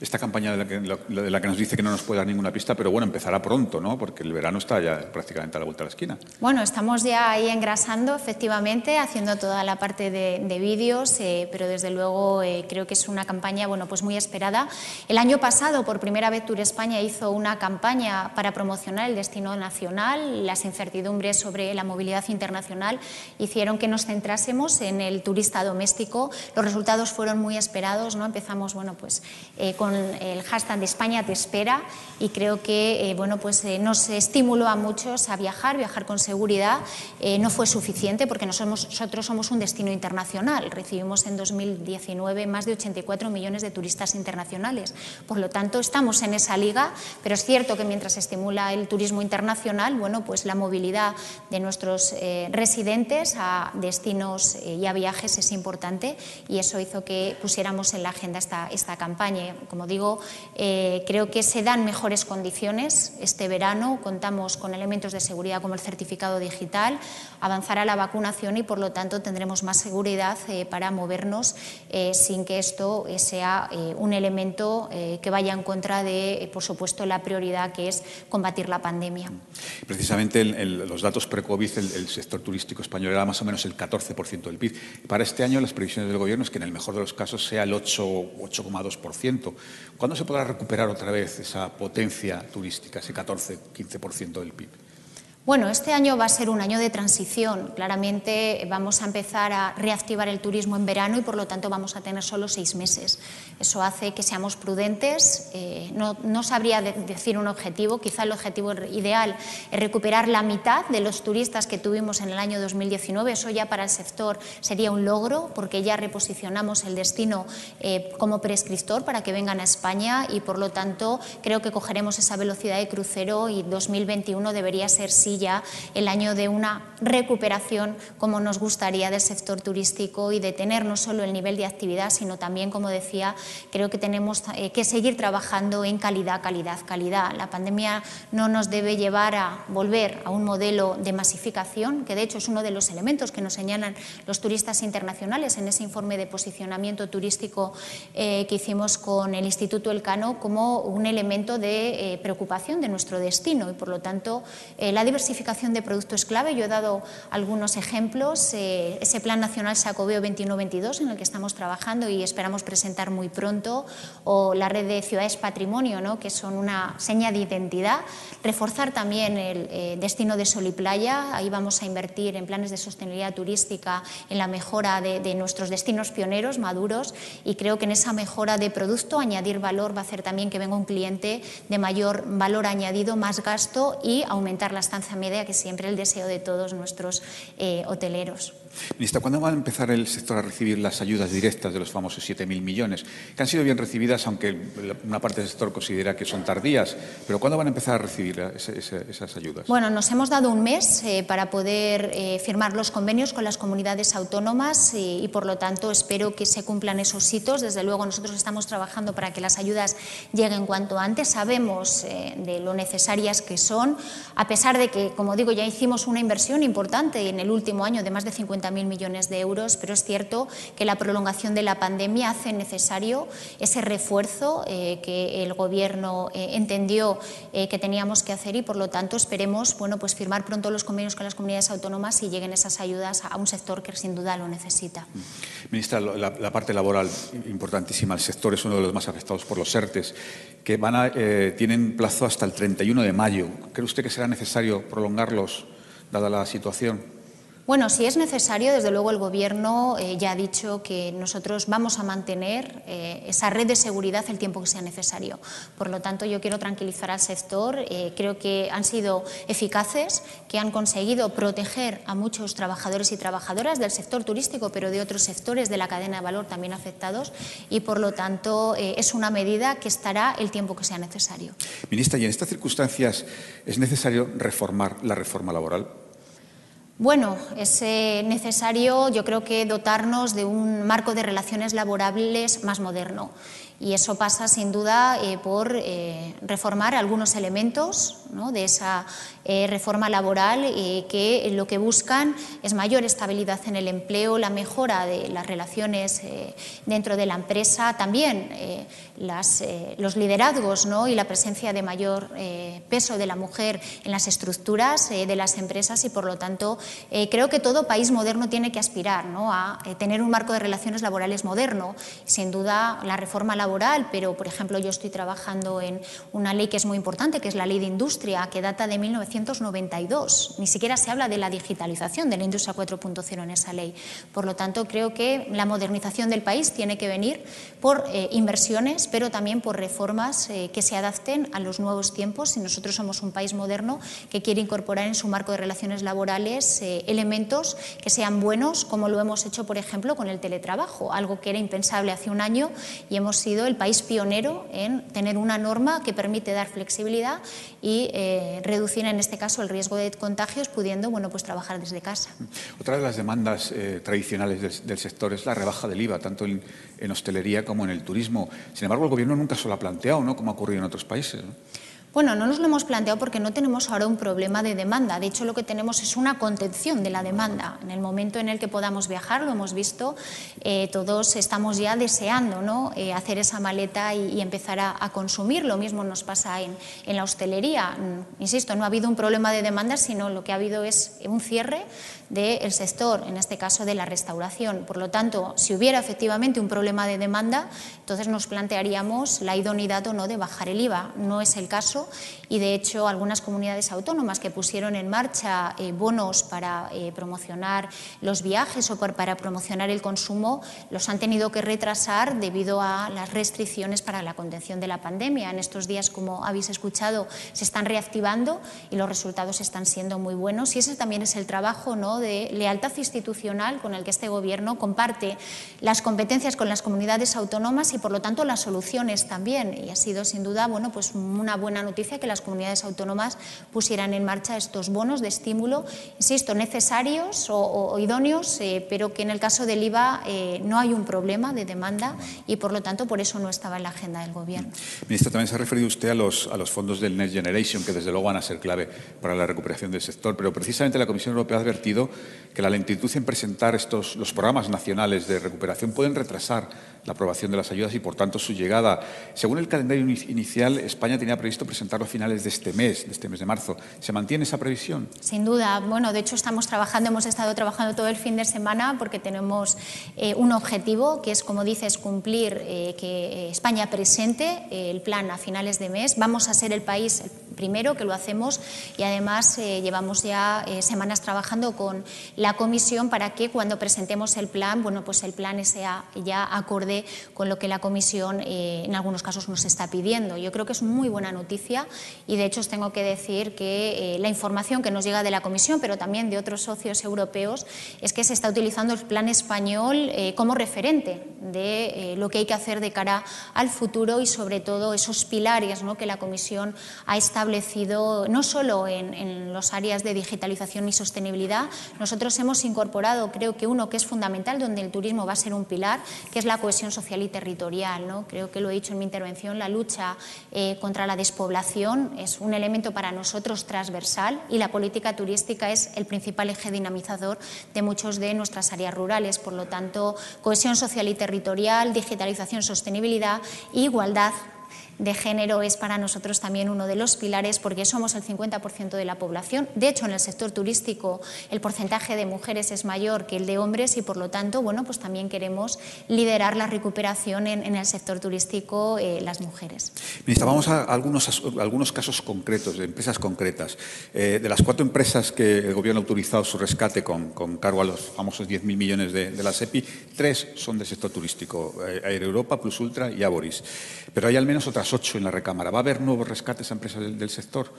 Esta campaña de la, que, de la, que, nos dice que no nos puede dar ninguna pista, pero bueno, empezará pronto, ¿no? Porque el verano está ya prácticamente a la vuelta de la esquina. Bueno, estamos ya ahí engrasando, efectivamente, haciendo toda la parte de, de vídeos, eh, pero desde luego eh, creo que es una campaña, bueno, pues muy esperada. El año pasado, por primera vez, Tour España hizo una campaña para promocionar el destino nacional. Las incertidumbres sobre la movilidad internacional hicieron que nos centrásemos en el turista doméstico los resultados fueron muy esperados, ¿no? Empezamos bueno, pues, eh, con el hashtag de España te espera y creo que eh, bueno, pues, eh, nos estimuló a muchos a viajar, viajar con seguridad. no fue suficiente porque nosotros somos un destino internacional. Recibimos en 2019 más de 84 millones de turistas internacionales. Por lo tanto, estamos en esa liga, pero es cierto que mientras se estimula el turismo internacional, bueno, pues la movilidad de nuestros residentes a destinos y a viajes es importante y eso hizo que pusiéramos en la agenda esta, esta campaña. Como digo, eh, creo que se dan mejores condiciones este verano, contamos con elementos de seguridad como el certificado digital, avanzará la vacunación y por lo tanto tendremos más seguridad eh, para movernos eh, sin que esto sea un elemento que vaya en contra de, por supuesto, la prioridad que es combatir la pandemia. Precisamente en, los datos pre-COVID el, el sector turístico español era más o menos el 14% del PIB. Para este año las previsiones del Gobierno es que en el mejor de los casos sea el 8,2%. ¿Cuándo se podrá recuperar otra vez esa potencia turística, ese 14-15% del PIB? Bueno, este año va a ser un año de transición. Claramente vamos a empezar a reactivar el turismo en verano y por lo tanto vamos a tener solo seis meses. Eso hace que seamos prudentes. Eh, no, sabría decir un objetivo. Quizá el objetivo ideal es recuperar la mitad de los turistas que tuvimos en el año 2019. Eso ya para el sector sería un logro porque ya reposicionamos el destino eh, como prescriptor para que vengan a España y por lo tanto creo que cogeremos esa velocidad de crucero y 2021 debería ser sí el año de una recuperación como nos gustaría del sector turístico y de tener no solo el nivel de actividad, sino también, como decía, creo que tenemos eh, que seguir trabajando en calidad, calidad, calidad. La pandemia no nos debe llevar a volver a un modelo de masificación, que de hecho es uno de los elementos que nos señalan los turistas internacionales en ese informe de posicionamiento turístico eh, que hicimos con el Instituto Elcano como un elemento de eh, preocupación de nuestro destino y por lo tanto la diversificación diversificación de productos clave. Yo he dado algunos ejemplos. Eh, ese Plan Nacional Sacobeo 21-22 en el que estamos trabajando y esperamos presentar muy pronto, o la red de ciudades patrimonio, ¿no? que son una seña de identidad. Reforzar también el eh, destino de sol y playa. Ahí vamos a invertir en planes de sostenibilidad turística, en la mejora de, de nuestros destinos pioneros, maduros, y creo que en esa mejora de producto añadir valor va a hacer también que venga un cliente de mayor valor añadido, más gasto y aumentar la estancia media, que siempre el deseo de todos nuestros eh, hoteleros. Ministra, ¿cuándo va a empezar el sector a recibir las ayudas directas de los famosos 7.000 millones? Que han sido bien recibidas, aunque una parte del sector considera que son tardías. Pero ¿cuándo van a empezar a recibir esas ayudas? Bueno, nos hemos dado un mes eh, para poder eh, firmar los convenios con las comunidades autónomas y, por lo tanto, espero que se cumplan esos hitos. Desde luego, nosotros estamos trabajando para que las ayudas lleguen cuanto antes. Sabemos eh, de lo necesarias que son, a pesar de que, como digo, ya hicimos una inversión importante en el último año de más de 50 mil millones de euros, pero es cierto que la prolongación de la pandemia hace necesario ese refuerzo eh, que el Gobierno eh, entendió eh, que teníamos que hacer y, por lo tanto, esperemos bueno, pues firmar pronto los convenios con las comunidades autónomas y lleguen esas ayudas a un sector que sin duda lo necesita. Ministra, la, parte laboral importantísima. El sector es uno de los más afectados por los ERTES, que van a, tienen plazo hasta el 31 de mayo. ¿Cree usted que será necesario prolongarlos, dada la situación? Bueno, si es necesario, desde luego el Gobierno eh, ya ha dicho que nosotros vamos a mantener eh, esa red de seguridad el tiempo que sea necesario. Por lo tanto, yo quiero tranquilizar al sector. Eh, creo que han sido eficaces, que han conseguido proteger a muchos trabajadores y trabajadoras del sector turístico, pero de otros sectores de la cadena de valor también afectados. Y, por lo tanto, es una medida que estará el tiempo que sea necesario. Ministra, ¿y en estas circunstancias es necesario reformar la reforma laboral? Bueno, es eh, necesario, yo creo que dotarnos de un marco de relaciones laborables más moderno. Y eso pasa sin duda eh, por eh, reformar algunos elementos de esa eh, reforma laboral que lo que buscan es mayor estabilidad en el empleo, la mejora de las relaciones dentro de la empresa, también los liderazgos y la presencia de mayor peso de la mujer en las estructuras de las empresas y por lo tanto creo que todo país moderno tiene que aspirar a tener un marco de relaciones laborales moderno. Sin duda la reforma laboral pero por ejemplo yo estoy trabajando en una ley que es muy importante, que es la ley de industria, que data de 1992. Ni siquiera se habla de la digitalización de la industria 4.0 en esa ley. Por lo tanto, creo que la modernización del país tiene que venir por eh, inversiones, pero también por reformas eh, que se adapten a los nuevos tiempos. Y nosotros somos un país moderno que quiere incorporar en su marco de relaciones laborales eh, elementos que sean buenos, como lo hemos hecho, por ejemplo, con el teletrabajo, algo que era impensable hace un año y hemos sido el país pionero en tener una norma que permite dar flexibilidad y eh, reducir en este caso el riesgo de contagios pudiendo bueno, pues trabajar desde casa. Otra de las demandas eh, tradicionales del, sector es la rebaja del IVA, tanto en, hostelería como en el turismo. Sin embargo, el Gobierno nunca se lo ha planteado, ¿no? como ha ocurrido en otros países. Bueno, no nos lo hemos planteado porque no tenemos ahora un problema de demanda. De hecho, lo que tenemos es una contención de la demanda. En el momento en el que podamos viajar, lo hemos visto, eh, todos estamos ya deseando ¿no? Eh, hacer esa maleta y, empezar a, consumir. Lo mismo nos pasa en, en, la hostelería. Mm, insisto, no ha habido un problema de demanda, sino lo que ha habido es un cierre del sector, en este caso de la restauración. Por lo tanto, si hubiera efectivamente un problema de demanda, entonces nos plantearíamos la idoneidad o no de bajar el IVA. No es el caso y, de hecho, algunas comunidades autónomas que pusieron en marcha eh, bonos para eh, promocionar los viajes o para promocionar el consumo los han tenido que retrasar debido a las restricciones para la contención de la pandemia. En estos días, como habéis escuchado, se están reactivando y los resultados están siendo muy buenos y ese también es el trabajo ¿no? De lealtad institucional con el que este Gobierno comparte las competencias con las comunidades autónomas y, por lo tanto, las soluciones también. Y ha sido, sin duda, bueno, pues una buena noticia que las comunidades autónomas pusieran en marcha estos bonos de estímulo, insisto, necesarios o, idóneos, eh, pero que en el caso del IVA eh, no hay un problema de demanda y, por lo tanto, por eso no estaba en la agenda del Gobierno. Ministra, también se ha referido usted a los, a los fondos del Next Generation, que desde luego van a ser clave para la recuperación del sector, pero precisamente la Comisión Europea ha advertido que la lentitud en presentar estos, los programas nacionales de recuperación pueden retrasar la aprobación de las ayudas y, por tanto, su llegada. Según el calendario inicial, España tenía previsto presentarlo a finales de este mes, de este mes de marzo. ¿Se mantiene esa previsión? Sin duda. Bueno, de hecho, estamos trabajando, hemos estado trabajando todo el fin de semana porque tenemos eh, un objetivo que es, como dices, cumplir eh, que España presente eh, el plan a finales de mes. Vamos a ser el país, primero que lo hacemos y además eh, llevamos ya eh, semanas trabajando con la comisión para que cuando presentemos el plan, bueno, pues el plan sea ya acorde con lo que la comisión eh, en algunos casos nos está pidiendo. Yo creo que es muy buena noticia y de hecho os tengo que decir que la información que nos llega de la comisión, pero también de otros socios europeos, es que se está utilizando el plan español como referente de lo que hay que hacer de cara al futuro y sobre todo esos pilares ¿no? que la comisión ha establecido no solo en, en los áreas de digitalización y sostenibilidad, nosotros hemos incorporado, creo que uno que es fundamental, donde el turismo va a ser un pilar, que es la cohesión social y territorial. ¿no? Creo que lo he dicho en mi intervención, la lucha eh, contra la despoblación es un elemento para nosotros transversal y la política turística es el principal eje dinamizador de muchos de nuestras áreas rurales. Por lo tanto, cohesión social y territorial, digitalización, sostenibilidad e igualdad de género es para nosotros también uno de los pilares porque somos el 50% de la población. De hecho, en el sector turístico el porcentaje de mujeres es mayor que el de hombres y por lo tanto, bueno, pues también queremos liderar la recuperación en, el sector turístico eh, las mujeres. Ministra, vamos a algunos, algunos casos concretos, de empresas concretas. Eh, de las cuatro empresas que el Gobierno ha autorizado su rescate con, con cargo a los famosos 10.000 millones de, de, la SEPI, tres son del sector turístico, eh, Air Europa, Plus Ultra y Aboris. Pero hay al menos otras ocho en la recámara. ¿Va a haber nuevos rescates a empresas del, sector?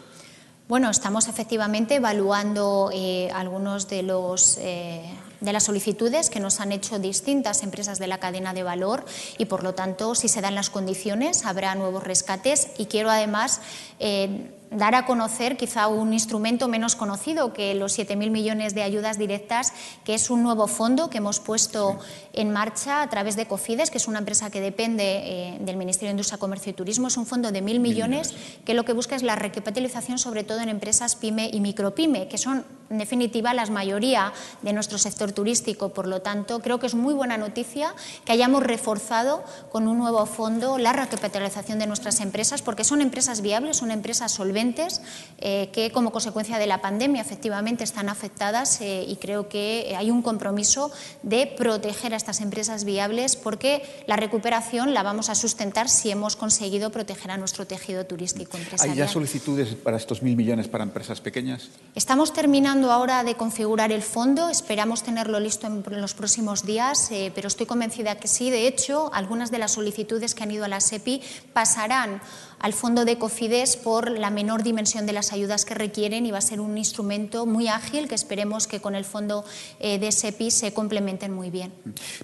Bueno, estamos efectivamente evaluando eh, algunos de los eh, de las solicitudes que nos han hecho distintas empresas de la cadena de valor y, por lo tanto, si se dan las condiciones, habrá nuevos rescates. Y quiero, además, eh, dar a conocer quizá un instrumento menos conocido que los 7.000 millones de ayudas directas, que es un nuevo fondo que hemos puesto en marcha a través de Cofides, que es una empresa que depende eh, del Ministerio de Industria, Comercio y Turismo. Es un fondo de 1.000 millones que lo que busca es la recapitalización sobre todo en empresas pyme y micropyme, que son en definitiva la mayoría de nuestro sector turístico. Por lo tanto, creo que es muy buena noticia que hayamos reforzado con un nuevo fondo la recapitalización de nuestras empresas, porque son empresas viables, son empresas solventes eh, que como consecuencia de la pandemia efectivamente están afectadas eh, y creo que hay un compromiso de proteger a estas empresas viables porque la recuperación la vamos a sustentar si hemos conseguido proteger a nuestro tejido turístico empresarial. ¿Hay ya solicitudes para estos mil millones para empresas pequeñas? Estamos terminando ahora de configurar el fondo, esperamos tenerlo listo en los próximos días, eh, pero estoy convencida que sí. De hecho, algunas de las solicitudes que han ido a la SEPI pasarán al fondo de Cofides por la menor dimensión de las ayudas que requieren y va a ser un instrumento muy ágil que esperemos que con el fondo eh, de SEPI se complementen muy bien.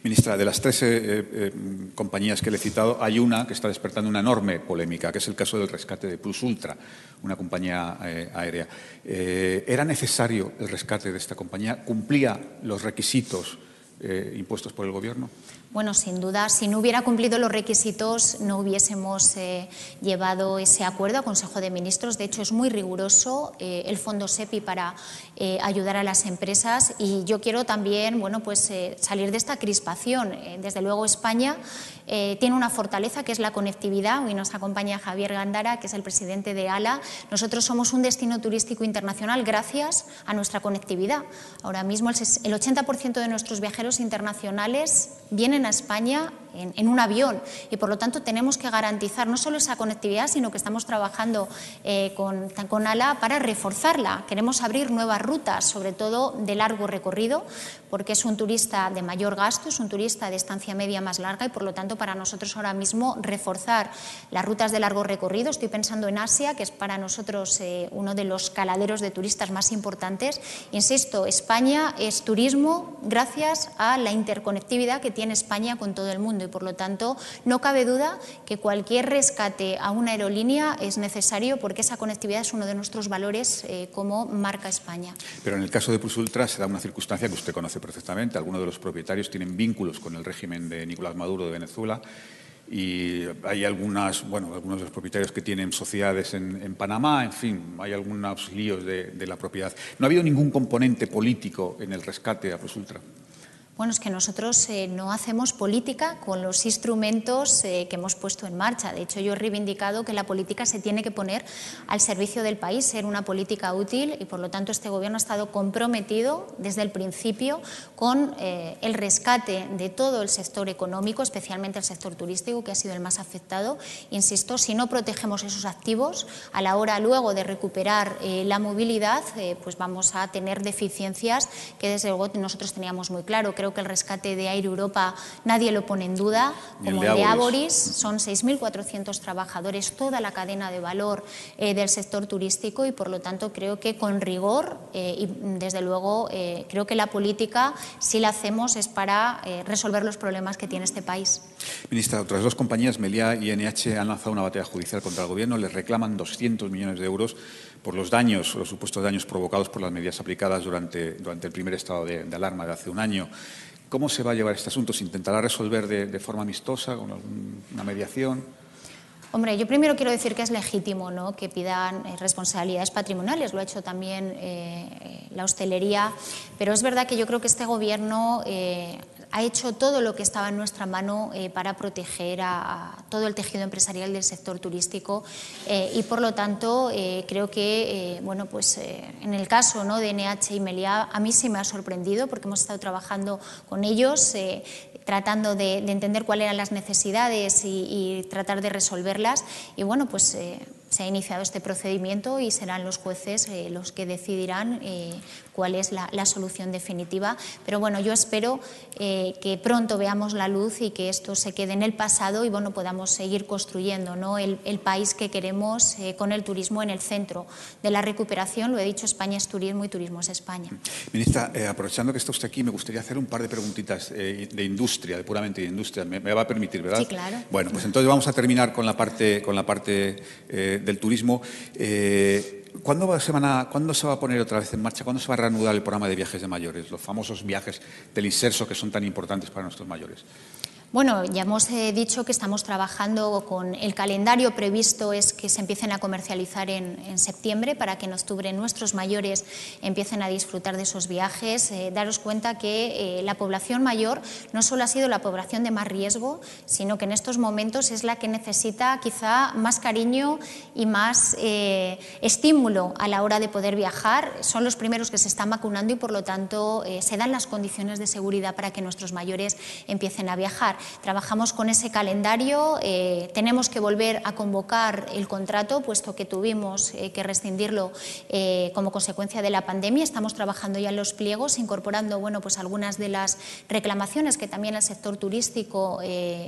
Ministra, de las tres eh, compañías que le he citado, hay una que está despertando una enorme polémica, que es el caso del rescate de Plus Ultra, una compañía aérea. ¿Era necesario el rescate de esta compañía? ¿Cumplía los requisitos eh, impuestos por el Gobierno? Bueno, sin duda, si no hubiera cumplido los requisitos, no hubiésemos eh, llevado ese acuerdo a Consejo de Ministros. De hecho, es muy riguroso eh, el Fondo SEPI para eh, ayudar a las empresas y yo quiero también bueno, pues, salir de esta crispación. desde luego, España tiene una fortaleza que es la conectividad. Hoy nos acompaña Javier Gándara, que es el presidente de ALA. Nosotros somos un destino turístico internacional gracias a nuestra conectividad. Ahora mismo, el 80% de nuestros viajeros internacionales vienen a España en, un avión y por lo tanto tenemos que garantizar no solo esa conectividad, sino que estamos trabajando eh, con, con ALA para reforzarla. Queremos abrir nuevas rutas, sobre todo de largo recorrido, porque es un turista de mayor gasto, es un turista de estancia media más larga y por lo tanto para nosotros ahora mismo reforzar las rutas de largo recorrido. Estoy pensando en Asia, que es para nosotros eh, uno de los caladeros de turistas más importantes. Insisto, España es turismo gracias a la interconectividad que tiene España con todo el mundo y por lo tanto no cabe duda que cualquier rescate a una aerolínea es necesario porque esa conectividad es uno de nuestros valores eh, como marca España. Pero en el caso de Plus Ultra se da una circunstancia que usted conoce perfectamente. Algunos de los propietarios tienen vínculos con el régimen de Nicolás Maduro de Venezuela y hay algunas, bueno, algunos de los propietarios que tienen sociedades en, Panamá, en fin, hay algunos líos de, la propiedad. ¿No ha habido ningún componente político en el rescate a Plus Ultra? Bueno, es que nosotros eh, no hacemos política con los instrumentos eh, que hemos puesto en marcha. De hecho, yo he reivindicado que la política se tiene que poner al servicio del país, ser una política útil y, por lo tanto, este Gobierno ha estado comprometido desde el principio con eh, el rescate de todo el sector económico, especialmente el sector turístico, que ha sido el más afectado. Insisto, si no protegemos esos activos, a la hora luego de recuperar la movilidad, pues vamos a tener deficiencias que, desde luego, nosotros teníamos muy claro. Creo que el rescate de Air Europa nadie lo pone en duda, como el de Aboris, son 6.400 trabajadores, toda la cadena de valor eh, del sector turístico y por lo tanto creo que con rigor eh, y desde luego eh, creo que la política si la hacemos es para resolver los problemas que tiene este país. Ministra, otras dos compañías, Meliá y NH, han lanzado una batalla judicial contra el Gobierno, les reclaman 200 millones de euros por los daños, los supuestos daños provocados por las medidas aplicadas durante, durante el primer estado de, alarma de hace un año. ¿Cómo se va a llevar este asunto? ¿Se intentará resolver de, forma amistosa, con una mediación? Hombre, yo primero quiero decir que es legítimo ¿no? que pidan eh, responsabilidades patrimoniales, lo ha hecho también eh, la hostelería, pero es verdad que yo creo que este Gobierno eh, ha hecho todo lo que estaba en nuestra mano eh, para proteger a, todo el tejido empresarial del sector turístico eh, y por lo tanto eh, creo que bueno pues en el caso ¿no? de NH y Meliá a mí sí me ha sorprendido porque hemos estado trabajando con ellos tratando de, entender cuáles eran las necesidades y, tratar de resolverlas y bueno pues se ha iniciado este procedimiento y serán los jueces los que decidirán cuál es la, solución definitiva. Pero bueno, yo espero eh, que pronto veamos la luz y que esto se quede en el pasado y bueno, podamos seguir construyendo ¿no? el, país que queremos con el turismo en el centro de la recuperación. Lo he dicho, España es turismo y turismo es España. Ministra, aprovechando que está usted aquí, me gustaría hacer un par de preguntitas de industria, de puramente de industria. Me, va a permitir, ¿verdad? Sí, claro. Bueno, pues entonces vamos a terminar con la parte, con la parte del turismo. Eh, ¿cuándo, se van a, ¿Cuándo se va a poner otra vez en marcha? ¿Cuándo se va a reanudar el programa de viajes de mayores? Los famosos viajes del inserso que son tan importantes para nuestros mayores. Bueno, ya hemos eh, dicho que estamos trabajando con el calendario previsto es que se empiecen a comercializar en, septiembre para que en octubre nuestros mayores empiecen a disfrutar de esos viajes. Eh, daros cuenta que eh, la población mayor no solo ha sido la población de más riesgo, sino que en estos momentos es la que necesita quizá más cariño y más estímulo a la hora de poder viajar. Son los primeros que se están vacunando y por lo tanto se dan las condiciones de seguridad para que nuestros mayores empiecen a viajar. Trabajamos con ese calendario, eh, tenemos que volver a convocar el contrato, puesto que tuvimos eh, que rescindirlo eh, como consecuencia de la pandemia. Estamos trabajando ya en los pliegos, incorporando bueno, pues algunas de las reclamaciones que también el sector turístico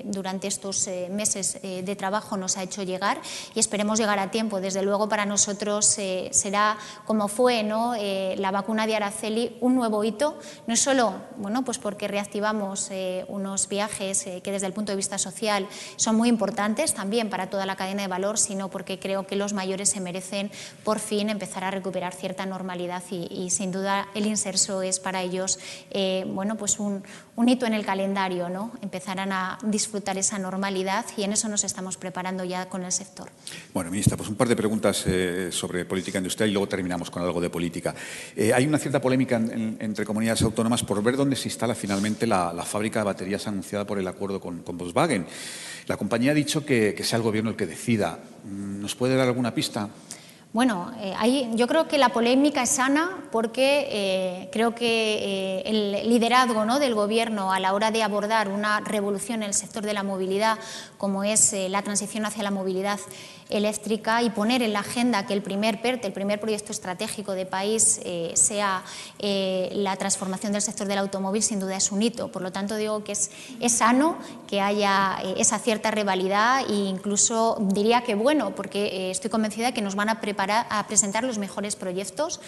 durante estos meses de trabajo nos ha hecho llegar y esperemos llegar a tiempo. Desde luego para nosotros será como fue ¿no? la vacuna de Araceli un nuevo hito, no solo bueno, pues porque reactivamos unos viajes eh, que desde el punto de vista social son muy importantes también para toda la cadena de valor, sino porque creo que los mayores se merecen por fin empezar a recuperar cierta normalidad y, sin duda el inserso es para ellos eh, bueno, pues un, hito en el calendario, ¿no? empezarán a disfrutar esa normalidad y en eso nos estamos preparando ya con el sector. Bueno, ministra, pues un par de preguntas eh, sobre política industrial y luego terminamos con algo de política. hay una cierta polémica entre comunidades autónomas por ver dónde se instala finalmente la, la fábrica de baterías anunciada por el acuerdo con, Volkswagen. La compañía ha dicho que, sea el gobierno el que decida. ¿Nos puede dar alguna pista? Bueno, eh, yo creo que la polémica es sana porque eh, creo que eh, el liderazgo ¿no? del Gobierno a la hora de abordar una revolución en el sector de la movilidad, como es la transición hacia la movilidad eléctrica y poner en la agenda que el primer PERTE, el primer proyecto estratégico de país, sea la transformación del sector del automóvil, sin duda es un hito. Por lo tanto, digo que es, sano que haya esa cierta rivalidad e incluso diría que bueno, porque estoy convencida de que nos van a, preparar, a presentar los mejores proyectos.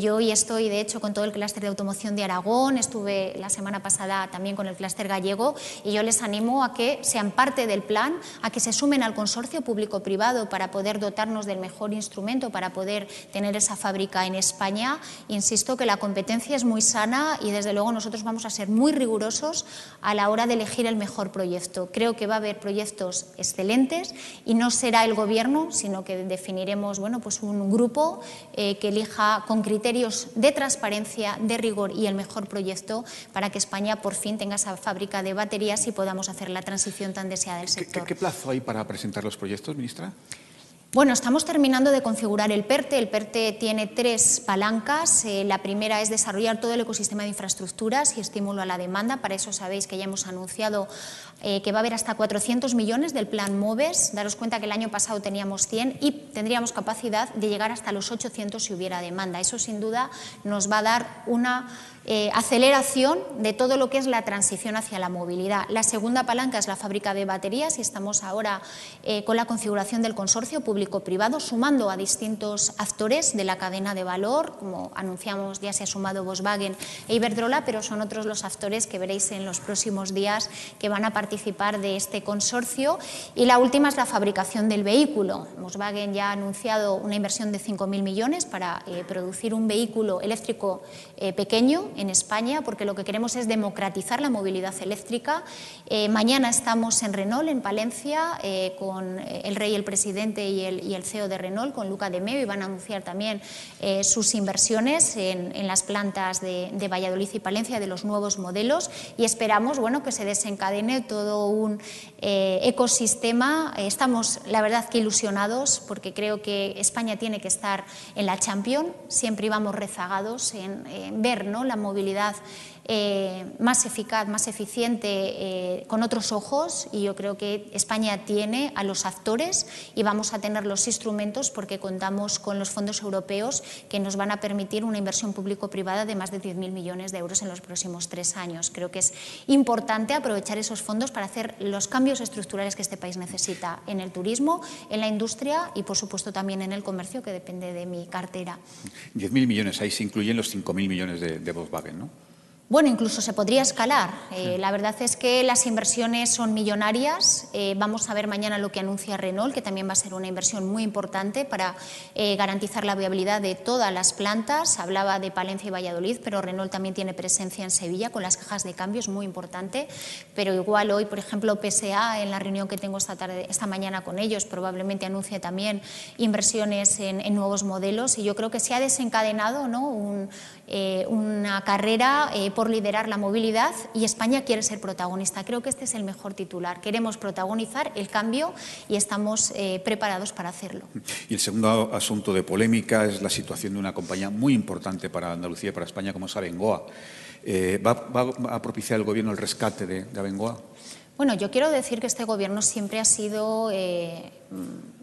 yo hoy estoy, de hecho, con todo el clúster de automoción de Aragón, estuve la semana pasada también con el clúster gallego y yo les animo a que sean parte del plan, a que se sumen al consorcio público-privado para poder dotarnos del mejor instrumento para poder tener esa fábrica en España. Insisto que la competencia es muy sana y desde luego nosotros vamos a ser muy rigurosos a la hora de elegir el mejor proyecto. Creo que va a haber proyectos excelentes y no será el Gobierno, sino que definiremos bueno, bueno, pues un grupo que elija con criterios de transparencia, de rigor y el mejor proyecto para que España por fin tenga esa fábrica de baterías y podamos hacer la transición tan deseada del sector. ¿Qué, qué plazo hay para presentar los proyectos, ministra? Bueno, estamos terminando de configurar el PERTE. El PERTE tiene tres palancas. Eh, la primera es desarrollar todo el ecosistema de infraestructuras y estímulo a la demanda. Para eso sabéis que ya hemos anunciado eh, que va a haber hasta 400 millones del plan MOVES. Daros cuenta que el año pasado teníamos 100 y tendríamos capacidad de llegar hasta los 800 si hubiera demanda. Eso sin duda nos va a dar una eh, aceleración de todo lo que es la transición hacia la movilidad. La segunda palanca es la fábrica de baterías y estamos ahora eh, con la configuración del consorcio público-privado, sumando a distintos actores de la cadena de valor, como anunciamos ya se ha sumado Volkswagen e Iberdrola, pero son otros los actores que veréis en los próximos días que van a participar de este consorcio. Y la última es la fabricación del vehículo. Volkswagen ya ha anunciado una inversión de 5.000 millones para eh, producir un vehículo eléctrico pequeño en España, porque lo que queremos es democratizar la movilidad eléctrica. Eh, mañana estamos en Renault, en Palencia, eh, con eh, el rey, el presidente y el, CEO de Renault, con Luca de Meo, y van a anunciar también sus inversiones en, las plantas de, Valladolid y Palencia de los nuevos modelos y esperamos bueno, que se desencadene todo un ecosistema. estamos, la verdad, que ilusionados porque creo que España tiene que estar en la Champions. Siempre íbamos rezagados en, en ver ¿no? la movilidad movilidad eh, más eficaz, más eficiente, eh, con otros ojos y yo creo que España tiene a los actores y vamos a tener los instrumentos porque contamos con los fondos europeos que nos van a permitir una inversión público-privada de más de 10.000 millones de euros en los próximos tres años. Creo que es importante aprovechar esos fondos para hacer los cambios estructurales que este país necesita en el turismo, en la industria y, por supuesto, también en el comercio, que depende de mi cartera. 10.000 millones, ahí se incluyen los 5.000 millones de, de Volkswagen, ¿no? Bueno, incluso se podría escalar. Eh, la verdad es que las inversiones son millonarias. Eh, vamos a ver mañana lo que anuncia Renault, que también va a ser una inversión muy importante para eh, garantizar la viabilidad de todas las plantas. Hablaba de Palencia y Valladolid, pero Renault también tiene presencia en Sevilla con las cajas de cambio, es muy importante. Pero igual hoy, por ejemplo, PSA, en la reunión que tengo esta, tarde, esta mañana con ellos, probablemente anuncie también inversiones en, nuevos modelos. Y yo creo que se ha desencadenado ¿no? Una carrera por liderar la movilidad y España quiere ser protagonista. Creo que este es el mejor titular. Queremos protagonizar el cambio y estamos eh, preparados para hacerlo. Y el segundo asunto de polémica es la situación de una compañía muy importante para Andalucía y para España, como es Abengoa. Eh, ¿va, a propiciar el Gobierno el rescate de, de Abengoa? Bueno, yo quiero decir que este Gobierno siempre ha sido eh,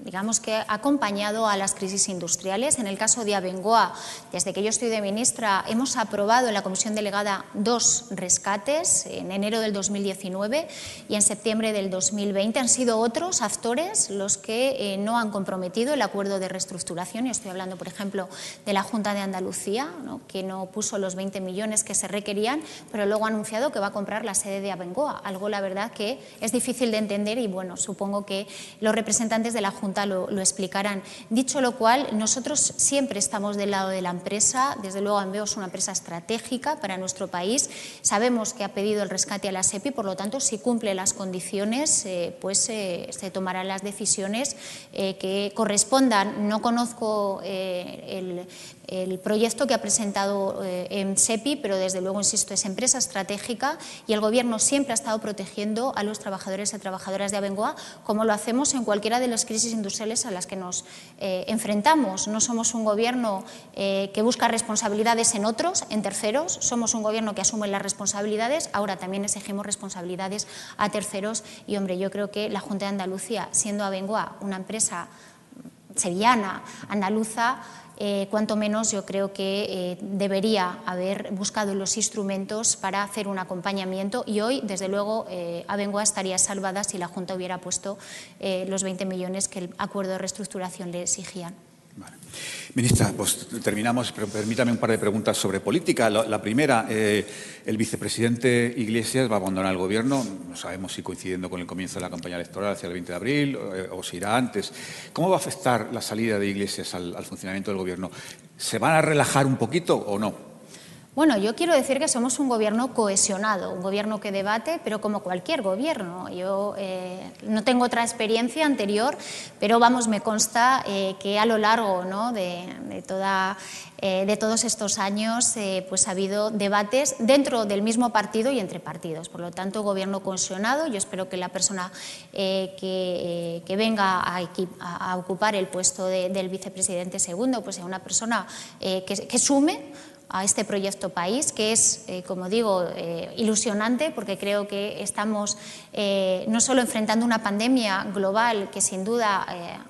digamos que ha acompañado a las crisis industriales. En el caso de Abengoa, desde que yo estoy de ministra, hemos aprobado en la Comisión Delegada dos rescates, en enero del 2019 y en septiembre del 2020. Han sido otros actores los que eh, no han comprometido el acuerdo de reestructuración. Y estoy hablando, por ejemplo, de la Junta de Andalucía, que no puso los 20 millones que se requerían, pero luego ha anunciado que va a comprar la sede de Abengoa. Algo, la verdad, que es difícil de entender y, bueno, supongo que los representantes de la Junta lo, explicarán. Dicho lo cual, nosotros siempre estamos del lado de la empresa. Desde luego, Ambeo es una empresa estratégica para nuestro país. Sabemos que ha pedido el rescate a la SEPI, por lo tanto, si cumple las condiciones, eh, pues eh, se tomarán las decisiones eh, que correspondan. No conozco el, el proyecto que ha presentado eh, en SEPI, pero desde luego, insisto, es empresa estratégica y el Gobierno siempre ha estado protegiendo a los trabajadores y trabajadoras de Abengoa, como lo hacemos en cualquiera de las crisis industriales a las que nos eh, enfrentamos. No somos un Gobierno eh, que busca responsabilidades en otros, en terceros, somos un Gobierno que asume las responsabilidades, ahora también exigimos responsabilidades a terceros. Y, hombre, yo creo que la Junta de Andalucía, siendo Abengoa una empresa sevillana, andaluza, eh, cuanto menos yo creo que eh, debería haber buscado los instrumentos para hacer un acompañamiento y hoy, desde luego, eh, Abengoa estaría salvada si la Junta hubiera puesto los 20 millones que el acuerdo de reestructuración le exigían. Ministra, pues terminamos, pero permítame un par de preguntas sobre política. La, primera, eh, el vicepresidente Iglesias va a abandonar el Gobierno, no sabemos si coincidiendo con el comienzo de la campaña electoral hacia el 20 de abril eh, o, si irá antes. ¿Cómo va a afectar la salida de Iglesias al, funcionamiento del Gobierno? ¿Se van a relajar un poquito o no? Bueno, yo quiero decir que somos un gobierno cohesionado, un gobierno que debate, pero como cualquier gobierno. Yo eh, no tengo otra experiencia anterior, pero vamos, me consta eh, que a lo largo ¿no? de, toda, eh, de, todos estos años pues ha habido debates dentro del mismo partido y entre partidos. Por lo tanto, gobierno cohesionado. Yo espero que la persona que, que, venga a, a, ocupar el puesto del vicepresidente segundo pues sea una persona que, que sume a este proyecto país, que es, eh, como digo, eh, ilusionante porque creo que estamos eh, no solo enfrentando una pandemia global que sin duda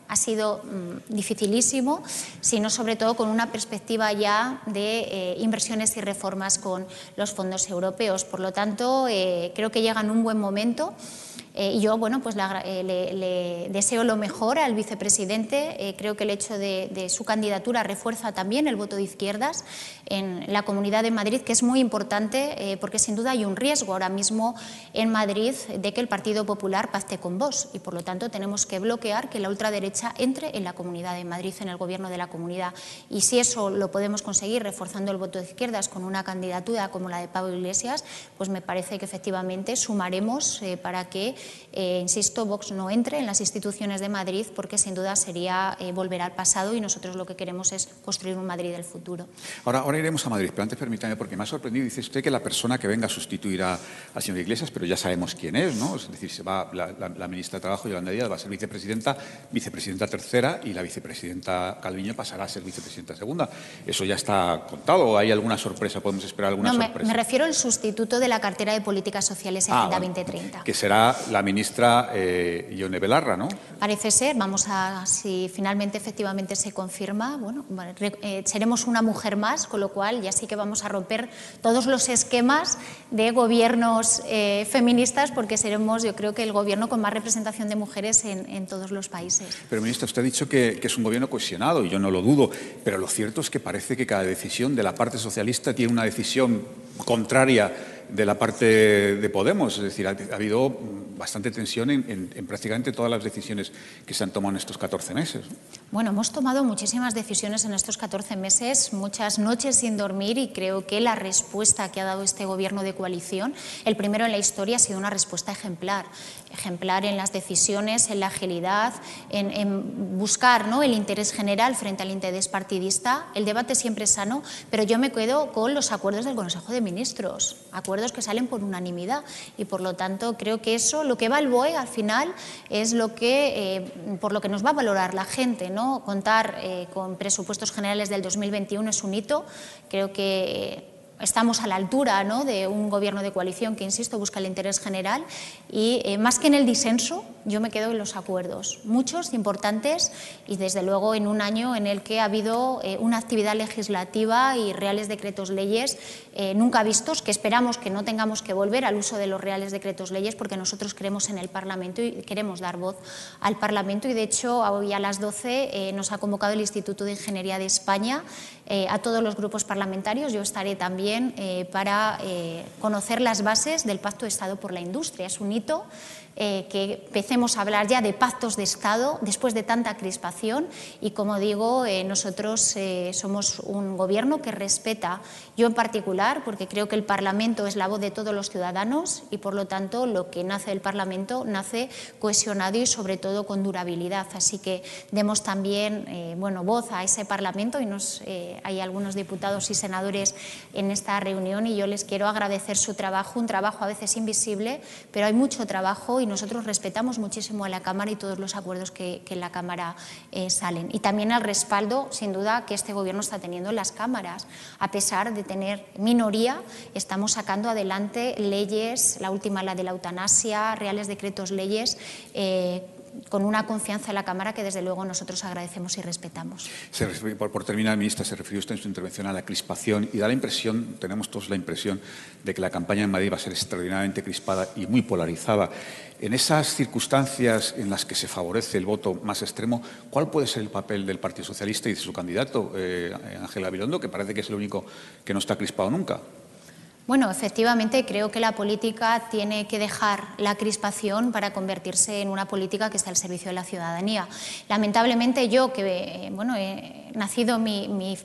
ha sido mm, dificilísimo, sino sobre todo con una perspectiva ya de inversiones y reformas con los fondos europeos. Por lo tanto, creo que llega en un buen momento. Eh, yo, bueno, pues eh, le, deseo lo mejor al vicepresidente. Eh, creo que el hecho de, su candidatura refuerza también el voto de izquierdas en la Comunidad de Madrid, que es muy importante porque sin duda hay un riesgo ahora mismo en Madrid de que el Partido Popular pacte con vos y por lo tanto tenemos que bloquear que la ultraderecha entre en la Comunidad de Madrid, en el gobierno de la comunidad. Y si eso lo podemos conseguir reforzando el voto de izquierdas con una candidatura como la de Pablo Iglesias, pues me parece que efectivamente sumaremos para que eh, insisto, Vox no entre en las instituciones de Madrid porque sin duda sería eh, volver al pasado y nosotros lo que queremos es construir un Madrid del futuro. Ahora, ahora iremos a Madrid, pero antes permítame, porque me ha sorprendido, dice usted que la persona que venga a sustituir a, al señor Iglesias, pero ya sabemos quién es, ¿no? Es decir, se va la, ministra de Trabajo, Yolanda Díaz, va a ser vicepresidenta, vicepresidenta tercera y la vicepresidenta Calviño pasará a ser vicepresidenta segunda. ¿Eso ya está contado o hay alguna sorpresa? ¿Podemos esperar alguna no, sorpresa? Me, refiero al sustituto de la cartera de Políticas Sociales en ah, Agenda 2030. Que será la ministra eh, Ione Belarra, ¿no? Parece ser, vamos a, si finalmente efectivamente se confirma, bueno, eh, seremos una mujer más, con lo cual ya sí que vamos a romper todos los esquemas de gobiernos eh, feministas, porque seremos, yo creo que el gobierno con más representación de mujeres en, todos los países. Pero, ministra, usted ha dicho que, que es un gobierno cohesionado, y yo no lo dudo, pero lo cierto es que parece que cada decisión de la parte socialista tiene una decisión contraria de la parte de Podemos. Es decir, ha, habido bastante tensión en, prácticamente todas las decisiones que se han tomado en estos 14 meses. Bueno, hemos tomado muchísimas decisiones en estos 14 meses, muchas noches sin dormir y creo que la respuesta que ha dado este gobierno de coalición, el primero en la historia, ha sido una respuesta ejemplar. Ejemplar en las decisiones, en la agilidad, en, buscar ¿no? el interés general frente al interés partidista. El debate siempre es sano, pero yo me quedo con los acuerdos del Consejo de Ministros, que salen por unanimidad y por lo tanto creo que eso lo que va al BOE al final es lo que, eh, por lo que nos va a valorar la gente. ¿no? Contar eh, con presupuestos generales del 2021 es un hito. Creo que estamos a la altura ¿no? de un gobierno de coalición que, insisto, busca el interés general y eh, más que en el disenso, yo me quedo en los acuerdos, muchos, importantes y desde luego en un año en el que ha habido eh, una actividad legislativa y reales decretos leyes eh, nunca vistos, que esperamos que no tengamos que volver al uso de los reales decretos leyes porque nosotros creemos en el Parlamento y queremos dar voz al Parlamento y de hecho hoy a las 12 nos ha convocado el Instituto de Ingeniería de España a todos los grupos parlamentarios, yo estaré también eh, para eh, conocer las bases del Pacto de Estado por la Industria. Es un hito eh, que empecemos a hablar ya de pactos de Estado después de tanta crispación y, como digo, eh, nosotros eh, somos un gobierno que respeta, yo en particular, porque creo que el Parlamento es la voz de todos los ciudadanos y, por lo tanto, lo que nace del Parlamento nace cohesionado y, sobre todo, con durabilidad. Así que demos también bueno, voz a ese Parlamento y nos, hay algunos diputados y senadores en esta reunión y yo les quiero agradecer su trabajo, un trabajo a veces invisible, pero hay mucho trabajo y nosotros respetamos muchísimo a la Cámara y todos los acuerdos que, en la Cámara eh, salen. Y también el respaldo, sin duda, que este Gobierno está teniendo en las cámaras. A pesar de tener minoría, estamos sacando adelante leyes, la última la de la eutanasia, reales decretos leyes. Eh, con una confianza en la Cámara que desde luego nosotros agradecemos y respetamos. por, terminar, ministra, se refirió usted en su intervención a la crispación y da la impresión, tenemos todos la impresión, de que la campaña en Madrid va a ser extraordinariamente crispada y muy polarizada. En esas circunstancias en las que se favorece el voto más extremo, ¿cuál puede ser el papel del Partido Socialista y de su candidato, eh, Ángela Bilondo, que parece que es el único que no está crispado nunca? Bueno, efectivamente creo que la política tiene que dejar la crispación para convertirse en una política que está al servicio de la ciudadanía. Lamentablemente yo, que bueno, eh, nacido mi,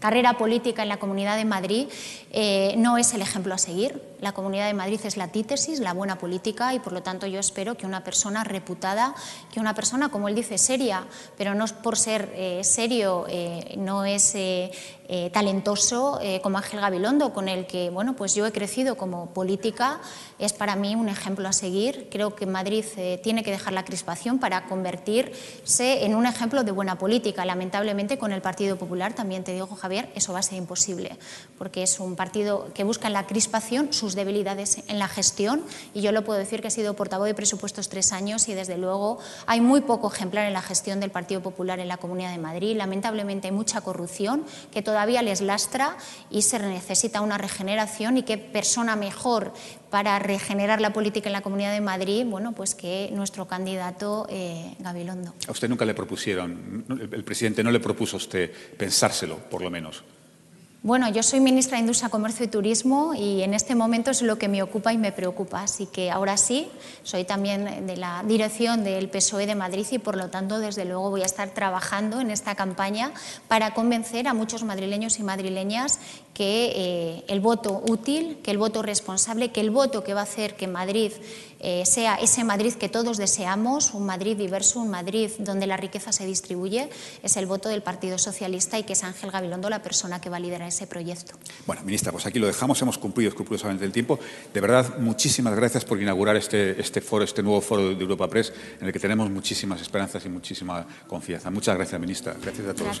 carrera política en la Comunidad de Madrid, eh, no es el ejemplo a seguir. La Comunidad de Madrid es la antítesis, la buena política, y por lo tanto yo espero que una persona reputada, que una persona, como él dice, seria, pero no por ser eh, serio, eh, no es talentoso, como Ángel Gabilondo, con el que bueno, pues yo he crecido como política, es para mí un ejemplo a seguir. Creo que Madrid tiene que dejar la crispación para convertirse en un ejemplo de buena política. Lamentablemente, con el Partido Popular, también te digo, Javier, eso va a ser imposible, porque es un partido que busca en la crispación sus debilidades en la gestión, y yo lo puedo decir que he sido portavoz de presupuestos tres años y desde luego hay muy poco ejemplar en la gestión del Partido Popular en la Comunidad de Madrid. Lamentablemente hay mucha corrupción que todavía les lastra y se necesita una regeneración y qué persona mejor para regenerar la política en la Comunidad de Madrid, bueno, pues que nuestro candidato eh, Gabilondo. A usted nunca le propusieron, el presidente no le propuso a usted pensárselo, por lo menos. Bueno, yo soy ministra de Industria, Comercio y Turismo y en este momento es lo que me ocupa y me preocupa. Así que ahora sí, soy también de la dirección del PSOE de Madrid y por lo tanto, desde luego, voy a estar trabajando en esta campaña para convencer a muchos madrileños y madrileñas que eh, el voto útil, que el voto responsable, que el voto que va a hacer que Madrid eh, sea ese Madrid que todos deseamos, un Madrid diverso, un Madrid donde la riqueza se distribuye, es el voto del Partido Socialista y que es Ángel Gabilondo la persona que va a liderar ese proyecto. Bueno, ministra, pues aquí lo dejamos, hemos cumplido escrupulosamente el tiempo. De verdad, muchísimas gracias por inaugurar este, este foro, este nuevo foro de Europa Press, en el que tenemos muchísimas esperanzas y muchísima confianza. Muchas gracias, ministra. Gracias a todos.